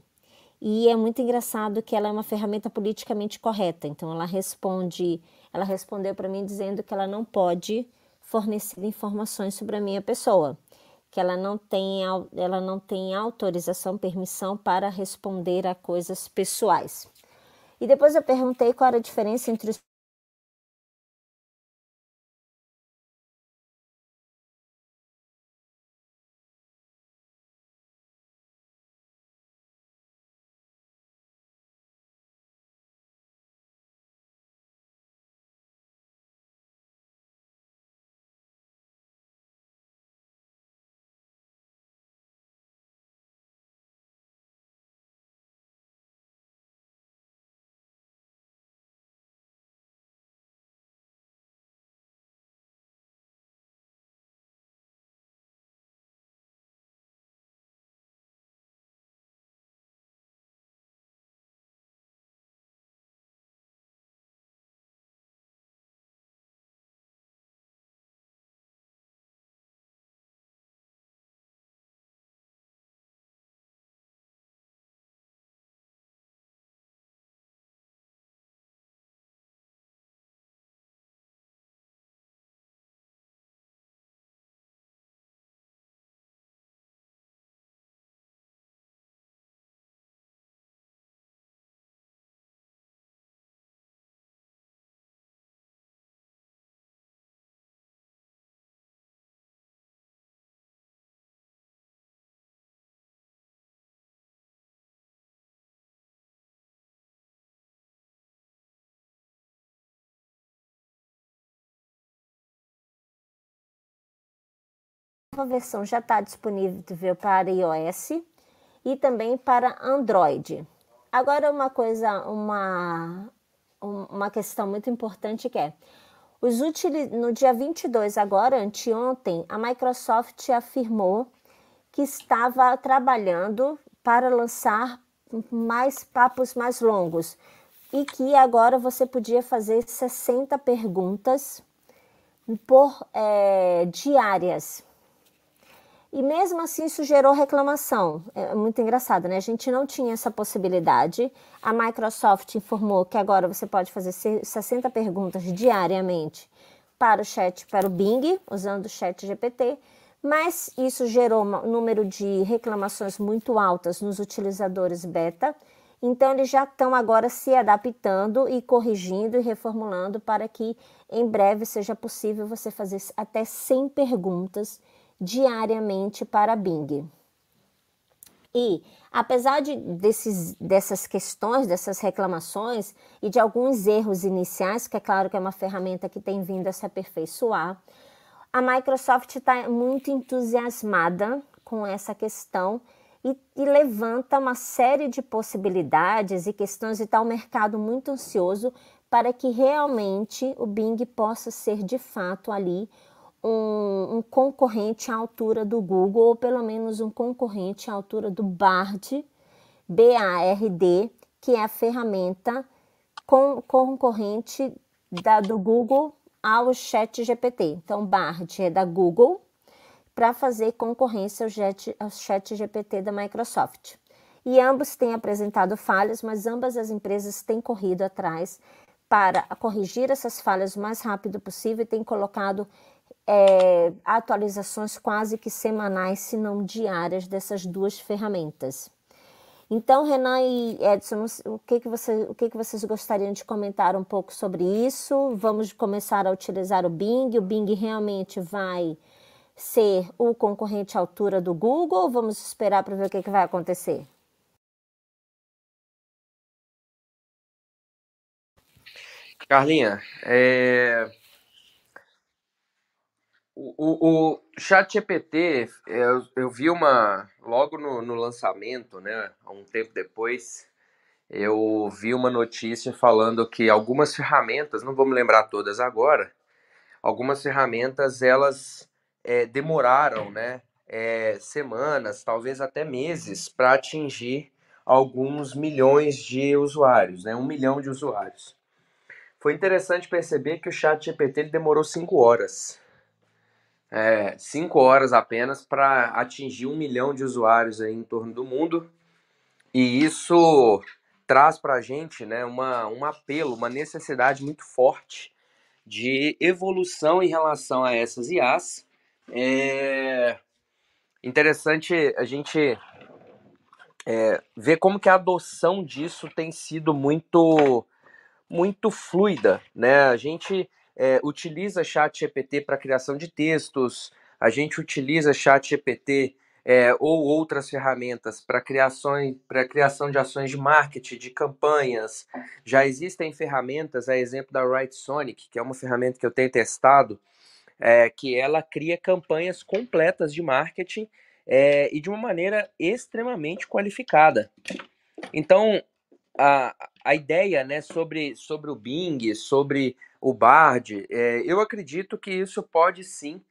Speaker 3: E é muito engraçado que ela é uma ferramenta politicamente correta. Então ela responde, ela respondeu para mim dizendo que ela não pode fornecer informações sobre a minha pessoa, que ela não tem, ela não tem autorização, permissão para responder a coisas pessoais. E depois eu perguntei qual era a diferença entre os nova versão já está disponível para iOS e também para Android. Agora uma coisa, uma, uma questão muito importante que é os no dia 22 agora, anteontem, a Microsoft afirmou que estava trabalhando para lançar mais papos mais longos e que agora você podia fazer 60 perguntas por é, diárias. E mesmo assim isso gerou reclamação. É muito engraçado, né? A gente não tinha essa possibilidade. A Microsoft informou que agora você pode fazer 60 perguntas diariamente para o chat, para o Bing, usando o chat GPT, mas isso gerou um número de reclamações muito altas nos utilizadores beta. Então, eles já estão agora se adaptando e corrigindo e reformulando para que em breve seja possível você fazer até 100 perguntas diariamente para Bing. E, apesar de desses, dessas questões, dessas reclamações e de alguns erros iniciais, que é claro que é uma ferramenta que tem vindo a se aperfeiçoar, a Microsoft está muito entusiasmada com essa questão e, e, levanta uma série de possibilidades e questões e está o um mercado muito ansioso para que realmente o Bing possa ser de fato ali um, um, concorrente à altura do Google, ou pelo menos um concorrente à altura do Bard, B-A-R-D, que é a ferramenta com, concorrente da, do Google ao Chat GPT. Então, Bard é da Google para fazer concorrência ao Chat, ao Chat GPT da Microsoft. E ambos têm apresentado falhas, mas ambas as empresas têm corrido atrás para corrigir essas falhas o mais rápido possível e têm colocado é, atualizações quase que semanais, se não diárias, dessas duas ferramentas. Então, Renan e Edson, o que, que, você, o que, que vocês gostariam de comentar um pouco sobre isso? Vamos começar a utilizar o Bing. O Bing realmente vai ser o concorrente à altura do Google vamos esperar para ver o que, que vai acontecer?
Speaker 4: Carlinha, é, o, o chat GPT, eu, eu vi uma. Logo no, no lançamento, né? Um tempo depois, eu vi uma notícia falando que algumas ferramentas, não vou me lembrar todas agora, algumas ferramentas elas é, demoraram, né? É, semanas, talvez até meses, para atingir alguns milhões de usuários, né? Um milhão de usuários. Foi interessante perceber que o chat GPT demorou cinco horas é, cinco horas apenas para atingir um milhão de usuários aí em torno do mundo. E isso traz para a gente né, uma, um apelo, uma necessidade muito forte de evolução em relação a essas IAs. É interessante a gente é, ver como que a adoção disso tem sido muito muito fluida, né? A gente é, utiliza chat GPT para criação de textos, a gente utiliza chat GPT é, ou outras ferramentas para para criação de ações de marketing, de campanhas. Já existem ferramentas, a exemplo da Write Sonic, que é uma ferramenta que eu tenho testado, é, que ela cria campanhas completas de marketing é, e de uma maneira extremamente qualificada. Então, a, a ideia né, sobre, sobre o Bing, sobre o Bard, é, eu acredito que isso pode sim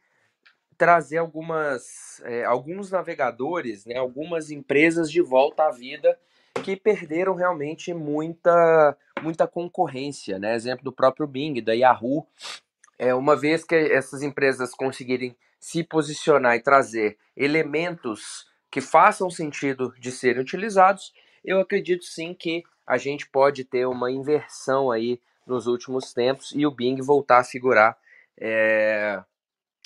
Speaker 4: trazer algumas, é, alguns navegadores, né, algumas empresas de volta à vida que perderam realmente muita, muita concorrência. Né? Exemplo do próprio Bing, da Yahoo. É, uma vez que essas empresas conseguirem se posicionar e trazer elementos que façam sentido de serem utilizados, eu acredito sim que a gente pode ter uma inversão aí nos últimos tempos e o Bing voltar a figurar é,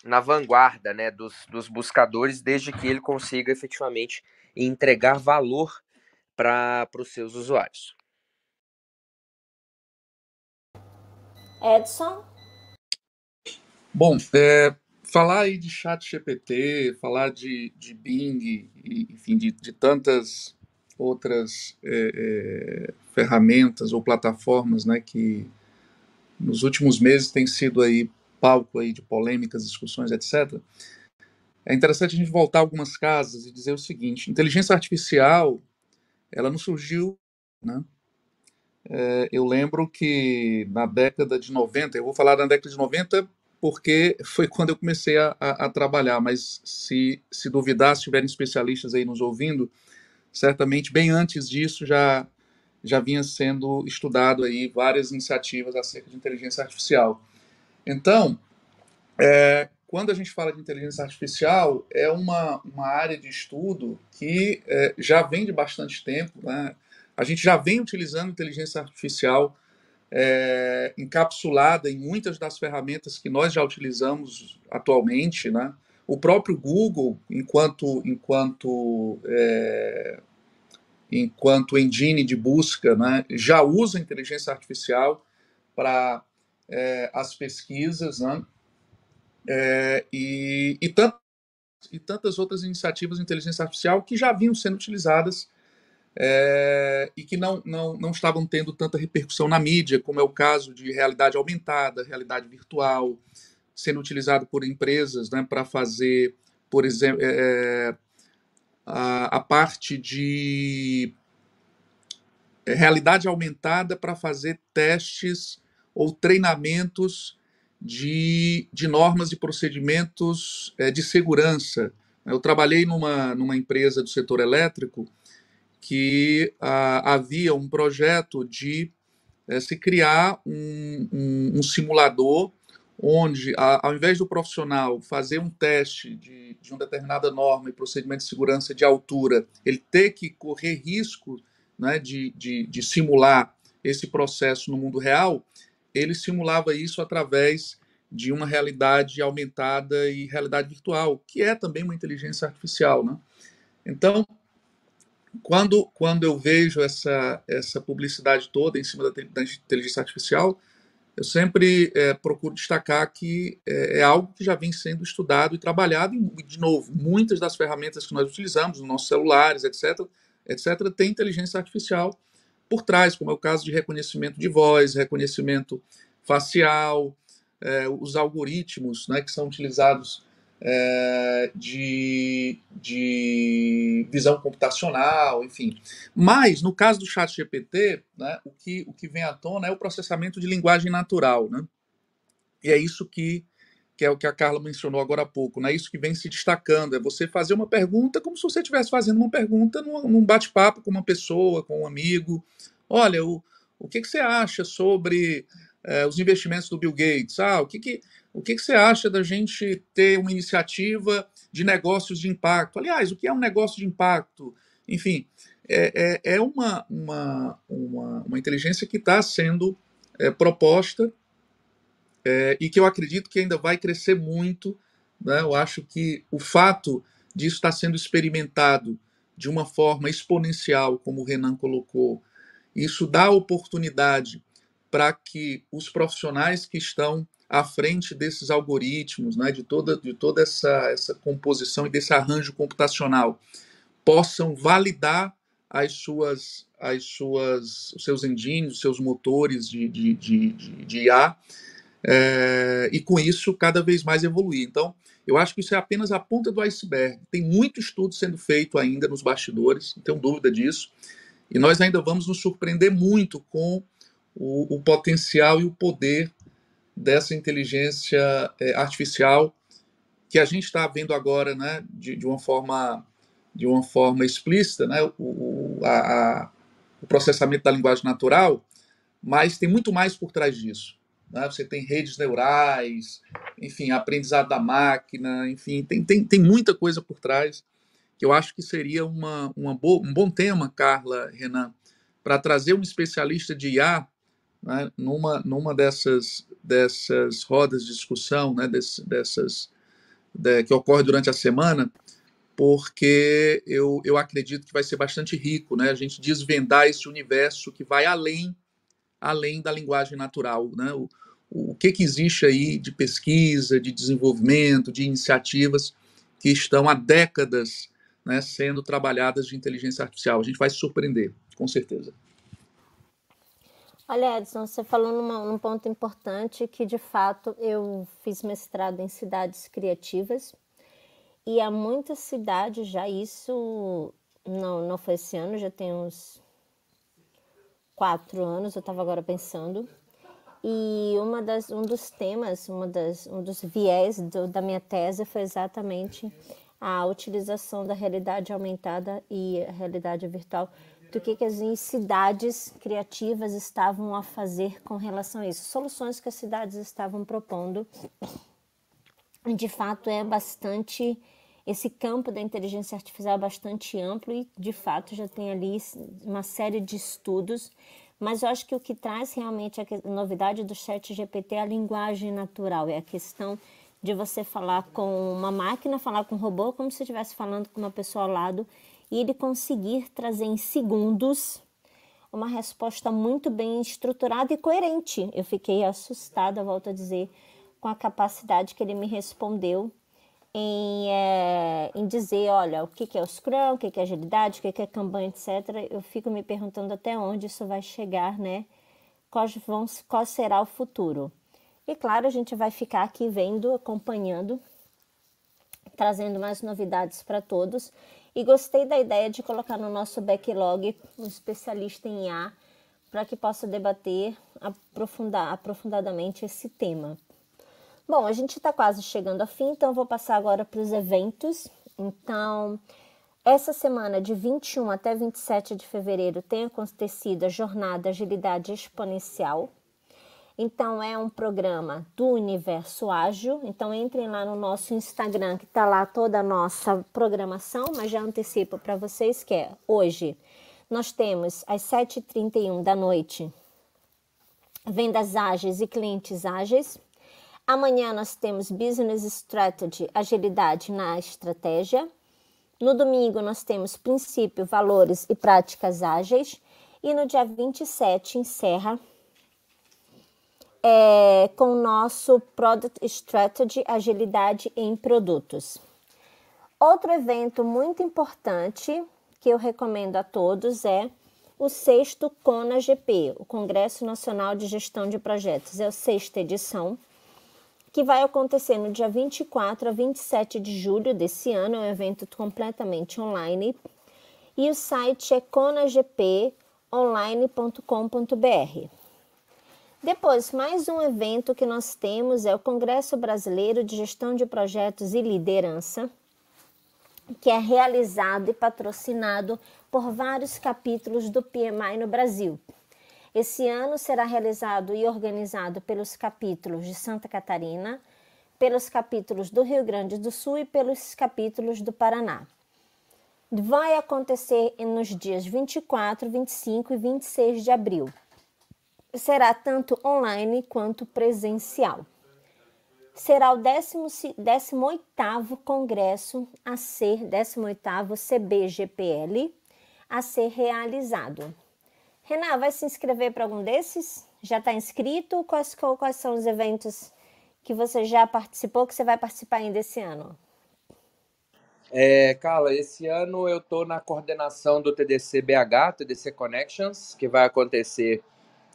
Speaker 4: na vanguarda né, dos, dos buscadores, desde que ele consiga efetivamente entregar valor para os seus usuários.
Speaker 3: Edson?
Speaker 5: Bom, é, falar aí de chat GPT, falar de, de Bing, enfim, de, de tantas outras é, é, ferramentas ou plataformas né, que nos últimos meses têm sido aí palco aí de polêmicas, discussões, etc. é interessante a gente voltar algumas casas e dizer o seguinte: inteligência artificial, ela não surgiu, né? É, eu lembro que na década de 90, eu vou falar da década de 90 porque foi quando eu comecei a, a, a trabalhar, mas se, se duvidar, se tiverem especialistas aí nos ouvindo, certamente bem antes disso já já vinha sendo estudado aí várias iniciativas acerca de inteligência artificial. Então, é, quando a gente fala de inteligência artificial, é uma, uma área de estudo que é, já vem de bastante tempo. Né? A gente já vem utilizando inteligência artificial é, encapsulada em muitas das ferramentas que nós já utilizamos atualmente. Né? O próprio Google, enquanto, enquanto, é, enquanto engine de busca, né, já usa inteligência artificial para é, as pesquisas. Né? é, e, e, tant, e, tantas outras iniciativas de inteligência artificial que já vinham sendo utilizadas é, e que não, não, não estavam tendo tanta repercussão na mídia, como é o caso de realidade aumentada, realidade virtual, sendo utilizado por empresas né, para fazer, por exemplo, é, é, a, a parte de é, realidade aumentada para fazer testes ou treinamentos de, de normas e procedimentos é, de segurança. Eu trabalhei numa, numa empresa do setor elétrico que ah, havia um projeto de é, se criar um, um, um simulador onde, a, ao invés do profissional fazer um teste de, de uma determinada norma e procedimento de segurança de altura, ele ter que correr risco né, de, de, de simular esse processo no mundo real, ele simulava isso através de uma realidade aumentada e realidade virtual, que é também uma inteligência artificial, né? Então, quando, quando eu vejo essa, essa publicidade toda em cima da, da inteligência artificial, eu sempre é, procuro destacar que é, é, algo que já vem sendo estudado e trabalhado, e, de novo, muitas das ferramentas que nós utilizamos, nos nossos celulares, etc., etc., tem inteligência artificial por trás, como é o caso de reconhecimento de voz, reconhecimento facial, é, os algoritmos né, que são utilizados é, de, de visão computacional, enfim. Mas, no caso do chat GPT, né, o, que, o que vem à tona é o processamento de linguagem natural. Né? E é isso que, que é o que a Carla mencionou agora há pouco, né? isso que vem se destacando, é você fazer uma pergunta como se você estivesse fazendo uma pergunta num, num bate-papo com uma pessoa, com um amigo. Olha, o, o que, que você acha sobre é, os investimentos do Bill Gates. Ah, o que, que, o que, que você acha da gente ter uma iniciativa de negócios de impacto? Aliás, o que é um negócio de impacto? Enfim, é, é, é uma, uma, uma, uma, inteligência que está sendo é, proposta é, e que eu acredito que ainda vai crescer muito. Né? Eu acho que o fato disso estar sendo experimentado de uma forma exponencial, como o Renan colocou, isso dá oportunidade para que os profissionais que estão à frente desses algoritmos, né, de toda, de toda essa, essa composição e desse arranjo computacional, possam validar as suas, as suas, os seus engines, os seus motores de, de, de, de, de IA, é, e com isso cada vez mais evoluir. Então, eu acho que isso é apenas a ponta do iceberg. Tem muito estudo sendo feito ainda nos bastidores, não tenho dúvida disso, e nós ainda vamos nos surpreender muito com o, o potencial e o poder dessa inteligência é, artificial que a gente está vendo agora, né, de, de, uma forma de uma forma explícita, né, o, a, a, o processamento da linguagem natural, mas tem muito mais por trás disso. Né? Você tem redes neurais, enfim, aprendizado da máquina, enfim, tem, tem, tem muita coisa por trás que eu acho que seria uma, uma boa, um bom tema, Carla, Renan, para trazer um especialista de IA né, numa, numa dessas, dessas rodas de discussão, né, desse, dessas de, que ocorre durante a semana, porque eu, eu acredito que vai ser bastante rico né, a gente desvendar esse universo que vai além, além da linguagem natural. Né, o, o que, que existe aí de pesquisa, de desenvolvimento, de iniciativas que estão há décadas né, sendo trabalhadas de inteligência artificial. A gente vai se surpreender, com certeza.
Speaker 3: Olha, Edson, você falou numa, num ponto importante que, de fato, eu fiz mestrado em cidades criativas e há muitas cidades já isso não, não foi esse ano, já tem uns quatro anos, eu estava agora pensando. E uma das, um dos temas, uma das, um dos viés do, da minha tese foi exatamente a utilização da realidade aumentada e a realidade virtual, do que, que as cidades criativas estavam a fazer com relação a isso, soluções que as cidades estavam propondo. De fato, é bastante. Esse campo da inteligência artificial é bastante amplo e, de fato, já tem ali uma série de estudos mas eu acho que o que traz realmente a novidade do chat GPT é a linguagem natural, é a questão de você falar com uma máquina, falar com um robô, como se estivesse falando com uma pessoa ao lado, e ele conseguir trazer em segundos uma resposta muito bem estruturada e coerente. Eu fiquei assustada, volto a dizer, com a capacidade que ele me respondeu em, é, em dizer, olha, o que, que é o Scrum, o que, que é agilidade, o que, que é Kanban, etc. Eu fico me perguntando até onde isso vai chegar, né? Quais vão, qual será o futuro? E claro, a gente vai ficar aqui vendo, acompanhando, trazendo mais novidades para todos. E gostei da ideia de colocar no nosso backlog um especialista em IA para que possa debater aprofundar, aprofundadamente esse tema. Bom, a gente está quase chegando ao fim, então vou passar agora para os eventos. Então, essa semana, de 21 até 27 de fevereiro, tem acontecido a Jornada Agilidade Exponencial, então, é um programa do Universo Ágil. Então, entrem lá no nosso Instagram, que está lá toda a nossa programação, mas já antecipo para vocês que é hoje. Nós temos às 7h31 da noite vendas ágeis e clientes ágeis. Amanhã nós temos Business Strategy, agilidade na estratégia. No domingo nós temos princípio, valores e práticas ágeis. E no dia 27 encerra é, com o nosso Product Strategy Agilidade em Produtos. Outro evento muito importante que eu recomendo a todos é o sexto CONA GP, o Congresso Nacional de Gestão de Projetos. É a sexta edição, que vai acontecer no dia 24 a 27 de julho desse ano. É um evento completamente online. E o site é conagponline.com.br. Depois, mais um evento que nós temos é o Congresso Brasileiro de Gestão de Projetos e Liderança, que é realizado e patrocinado por vários capítulos do PMI no Brasil. Esse ano será realizado e organizado pelos capítulos de Santa Catarina, pelos capítulos do Rio Grande do Sul e pelos capítulos do Paraná. Vai acontecer nos dias 24, 25 e 26 de abril será tanto online quanto presencial. Será o 18º congresso a ser 18º CBGPL a ser realizado. Renan, vai se inscrever para algum desses? Já está inscrito? Quais, quais são os eventos que você já participou, que você vai participar ainda esse ano?
Speaker 4: É, Carla, esse ano eu estou na coordenação do TDC BH, TDC Connections, que vai acontecer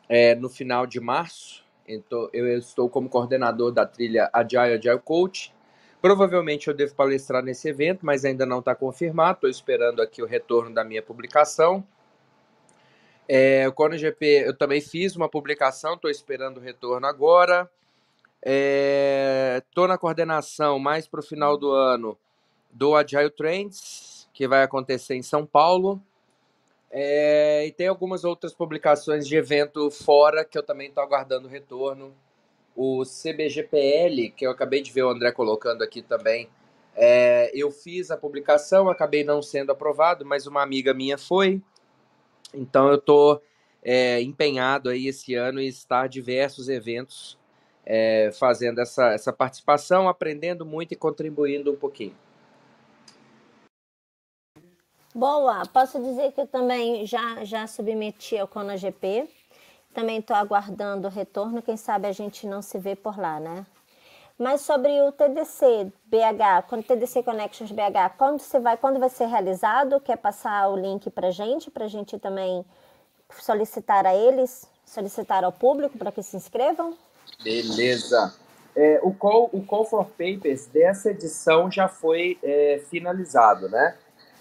Speaker 4: é, no final de março. Então, eu estou como coordenador da trilha Agile Agile Coach. Provavelmente eu devo palestrar nesse evento, mas ainda não está confirmado. Estou esperando aqui o retorno da minha publicação. É, o Cono GP, eu também fiz uma publicação, estou esperando o retorno agora. Estou é, na coordenação mais para o final do ano do Agile Trends, que vai acontecer em São Paulo. É, e tem algumas outras publicações de evento fora que eu também estou aguardando retorno. O CBGPL, que eu acabei de ver o André colocando aqui também. É, eu fiz a publicação, acabei não sendo aprovado, mas uma amiga minha foi. Então eu estou é, empenhado aí esse ano em estar diversos eventos é, fazendo essa, essa participação, aprendendo muito e contribuindo um pouquinho.
Speaker 3: Boa, posso dizer que eu também já, já submeti ao Kona GP. Também estou aguardando o retorno, quem sabe a gente não se vê por lá, né? Mas sobre o TDC BH, quando TDC Connections BH, quando você vai, quando vai ser realizado? Quer passar o link para gente, para gente também solicitar a eles, solicitar ao público para que se inscrevam?
Speaker 4: Beleza. é, o, call, o Call for Papers dessa edição já foi é, finalizado, né?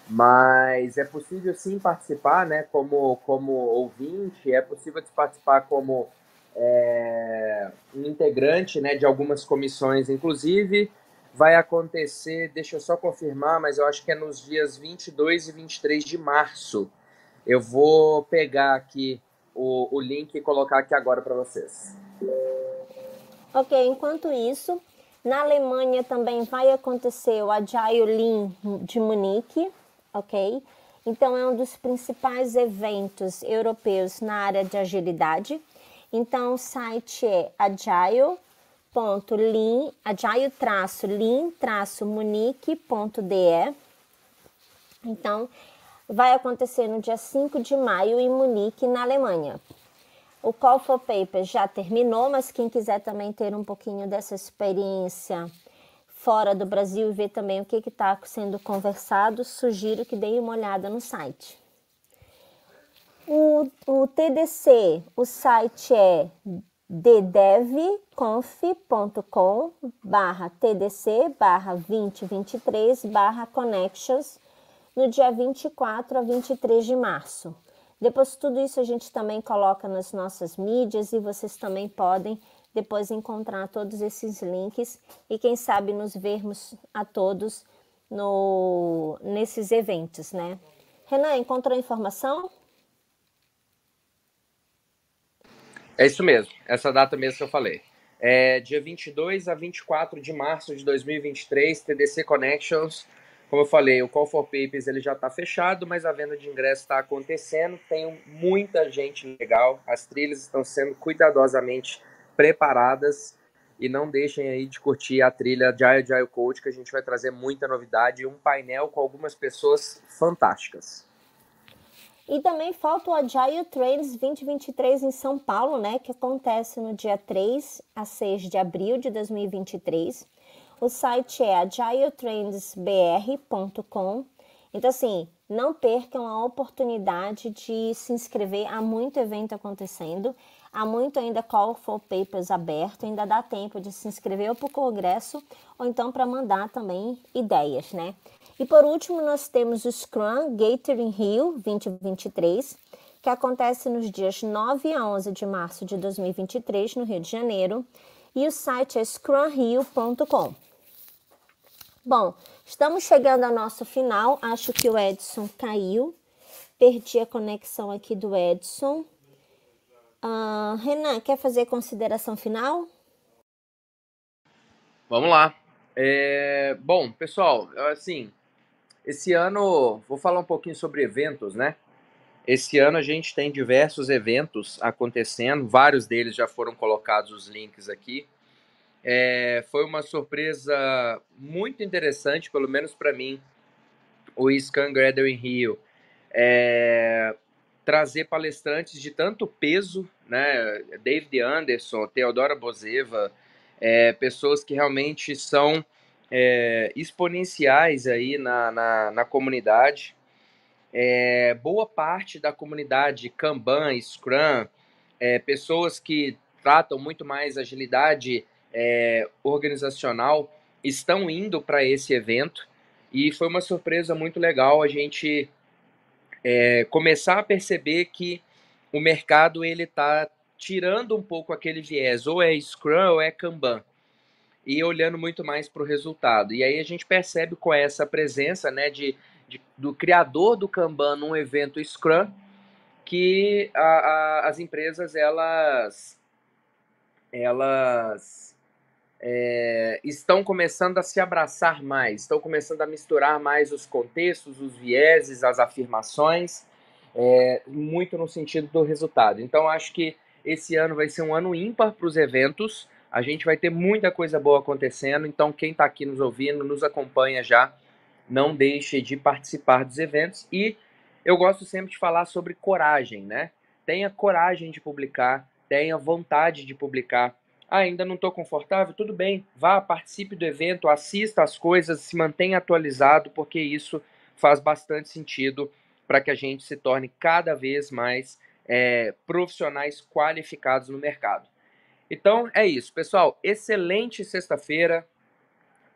Speaker 4: Mas é possível sim participar, né? Como, como ouvinte, é possível participar como é, integrante né, de algumas comissões, inclusive vai acontecer, deixa eu só confirmar, mas eu acho que é nos dias 22 e 23 de março. Eu vou pegar aqui o, o link e colocar aqui agora para vocês.
Speaker 3: Ok, enquanto isso, na Alemanha também vai acontecer o Agile Lean de Munique, ok? Então é um dos principais eventos europeus na área de agilidade. Então o site é agile agile-lean, agile-lean-munique.de. Então, vai acontecer no dia 5 de maio em Munique, na Alemanha. O Call for Paper já terminou, mas quem quiser também ter um pouquinho dessa experiência fora do Brasil e ver também o que está sendo conversado, sugiro que deem uma olhada no site. O, o TDC, o site é ddevconf.com barra tdc barra 2023 barra connections no dia 24 a 23 de março. Depois tudo isso a gente também coloca nas nossas mídias e vocês também podem depois encontrar todos esses links e quem sabe nos vermos a todos no, nesses eventos, né? Renan, encontrou informação?
Speaker 4: É isso mesmo, essa data mesmo que eu falei. É dia 22 a 24 de março de 2023, TDC Connections. Como eu falei, o Call for Papers ele já está fechado, mas a venda de ingressos está acontecendo. Tem muita gente legal, as trilhas estão sendo cuidadosamente preparadas. E não deixem aí de curtir a trilha de Agile Coach, que a gente vai trazer muita novidade e um painel com algumas pessoas fantásticas.
Speaker 3: E também falta o Agile Trails 2023 em São Paulo, né, que acontece no dia 3 a 6 de abril de 2023. O site é agiletrainsbr.com. Então, assim, não percam a oportunidade de se inscrever. Há muito evento acontecendo, há muito ainda call for papers aberto, ainda dá tempo de se inscrever para o congresso ou então para mandar também ideias, né? E por último, nós temos o Scrum Gathering Rio 2023, que acontece nos dias 9 a 11 de março de 2023 no Rio de Janeiro, e o site é scrumrio.com. Bom, estamos chegando ao nosso final. Acho que o Edson caiu. Perdi a conexão aqui do Edson. Uh, Renan, quer fazer consideração final?
Speaker 4: Vamos lá. É, bom, pessoal, assim, esse ano, vou falar um pouquinho sobre eventos, né? Esse ano a gente tem diversos eventos acontecendo, vários deles já foram colocados os links aqui. É, foi uma surpresa muito interessante, pelo menos para mim, o Scan Gathering Rio. É, trazer palestrantes de tanto peso, né? David Anderson, Teodora Bozeva, é, pessoas que realmente são é, exponenciais aí na, na, na comunidade. É, boa parte da comunidade Kanban, Scrum, é, pessoas que tratam muito mais agilidade é, organizacional, estão indo para esse evento e foi uma surpresa muito legal a gente é, começar a perceber que o mercado ele está tirando um pouco aquele viés, ou é Scrum ou é Kanban e olhando muito mais para o resultado. E aí a gente percebe com essa presença né, de, de do criador do Kanban num evento Scrum que a, a, as empresas elas elas é, estão começando a se abraçar mais, estão começando a misturar mais os contextos, os vieses, as afirmações, é, muito no sentido do resultado. Então acho que esse ano vai ser um ano ímpar para os eventos a gente vai ter muita coisa boa acontecendo, então quem está aqui nos ouvindo, nos acompanha já, não deixe de participar dos eventos. E eu gosto sempre de falar sobre coragem, né? Tenha coragem de publicar, tenha vontade de publicar. Ainda não estou confortável? Tudo bem, vá, participe do evento, assista as coisas, se mantenha atualizado, porque isso faz bastante sentido para que a gente se torne cada vez mais é, profissionais qualificados no mercado. Então é isso, pessoal. Excelente sexta-feira,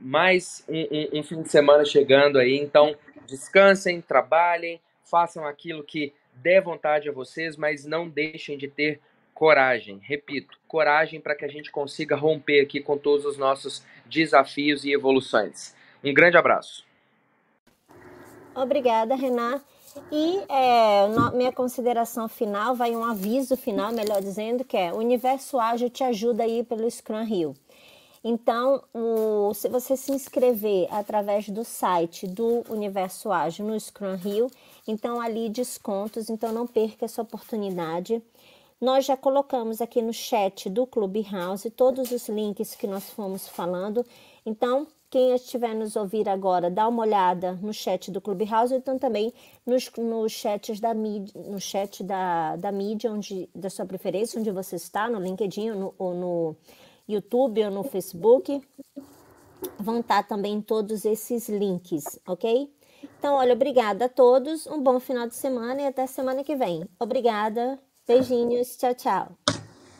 Speaker 4: mais um, um, um, fim de semana chegando aí. Então descansem, trabalhem, façam aquilo que der vontade a vocês, mas não deixem de ter coragem. Repito, coragem para que a gente consiga romper aqui com todos os nossos desafios e evoluções. Um grande abraço.
Speaker 3: Obrigada, Renan. E é, minha consideração final, vai um aviso final, melhor dizendo, que é o Universo Ágil te ajuda aí pelo Scrum Hill. Então, o, se você se inscrever através do site do Universo Ágil no Scrum Hill, então ali descontos, então não perca essa oportunidade. Nós já colocamos aqui no chat do Clubhouse todos os links que nós fomos falando. Então, quem estiver nos ouvir agora, dá uma olhada no chat do Clubhouse, então também nos, nos chats da mídia, no chat da, da mídia onde, da sua preferência, onde você está, no LinkedIn, no, ou no YouTube ou no Facebook. Vão estar também todos esses links, ok? Então, olha, obrigada a todos, um bom final de semana e até semana que vem. Obrigada, beijinhos, tchau, tchau.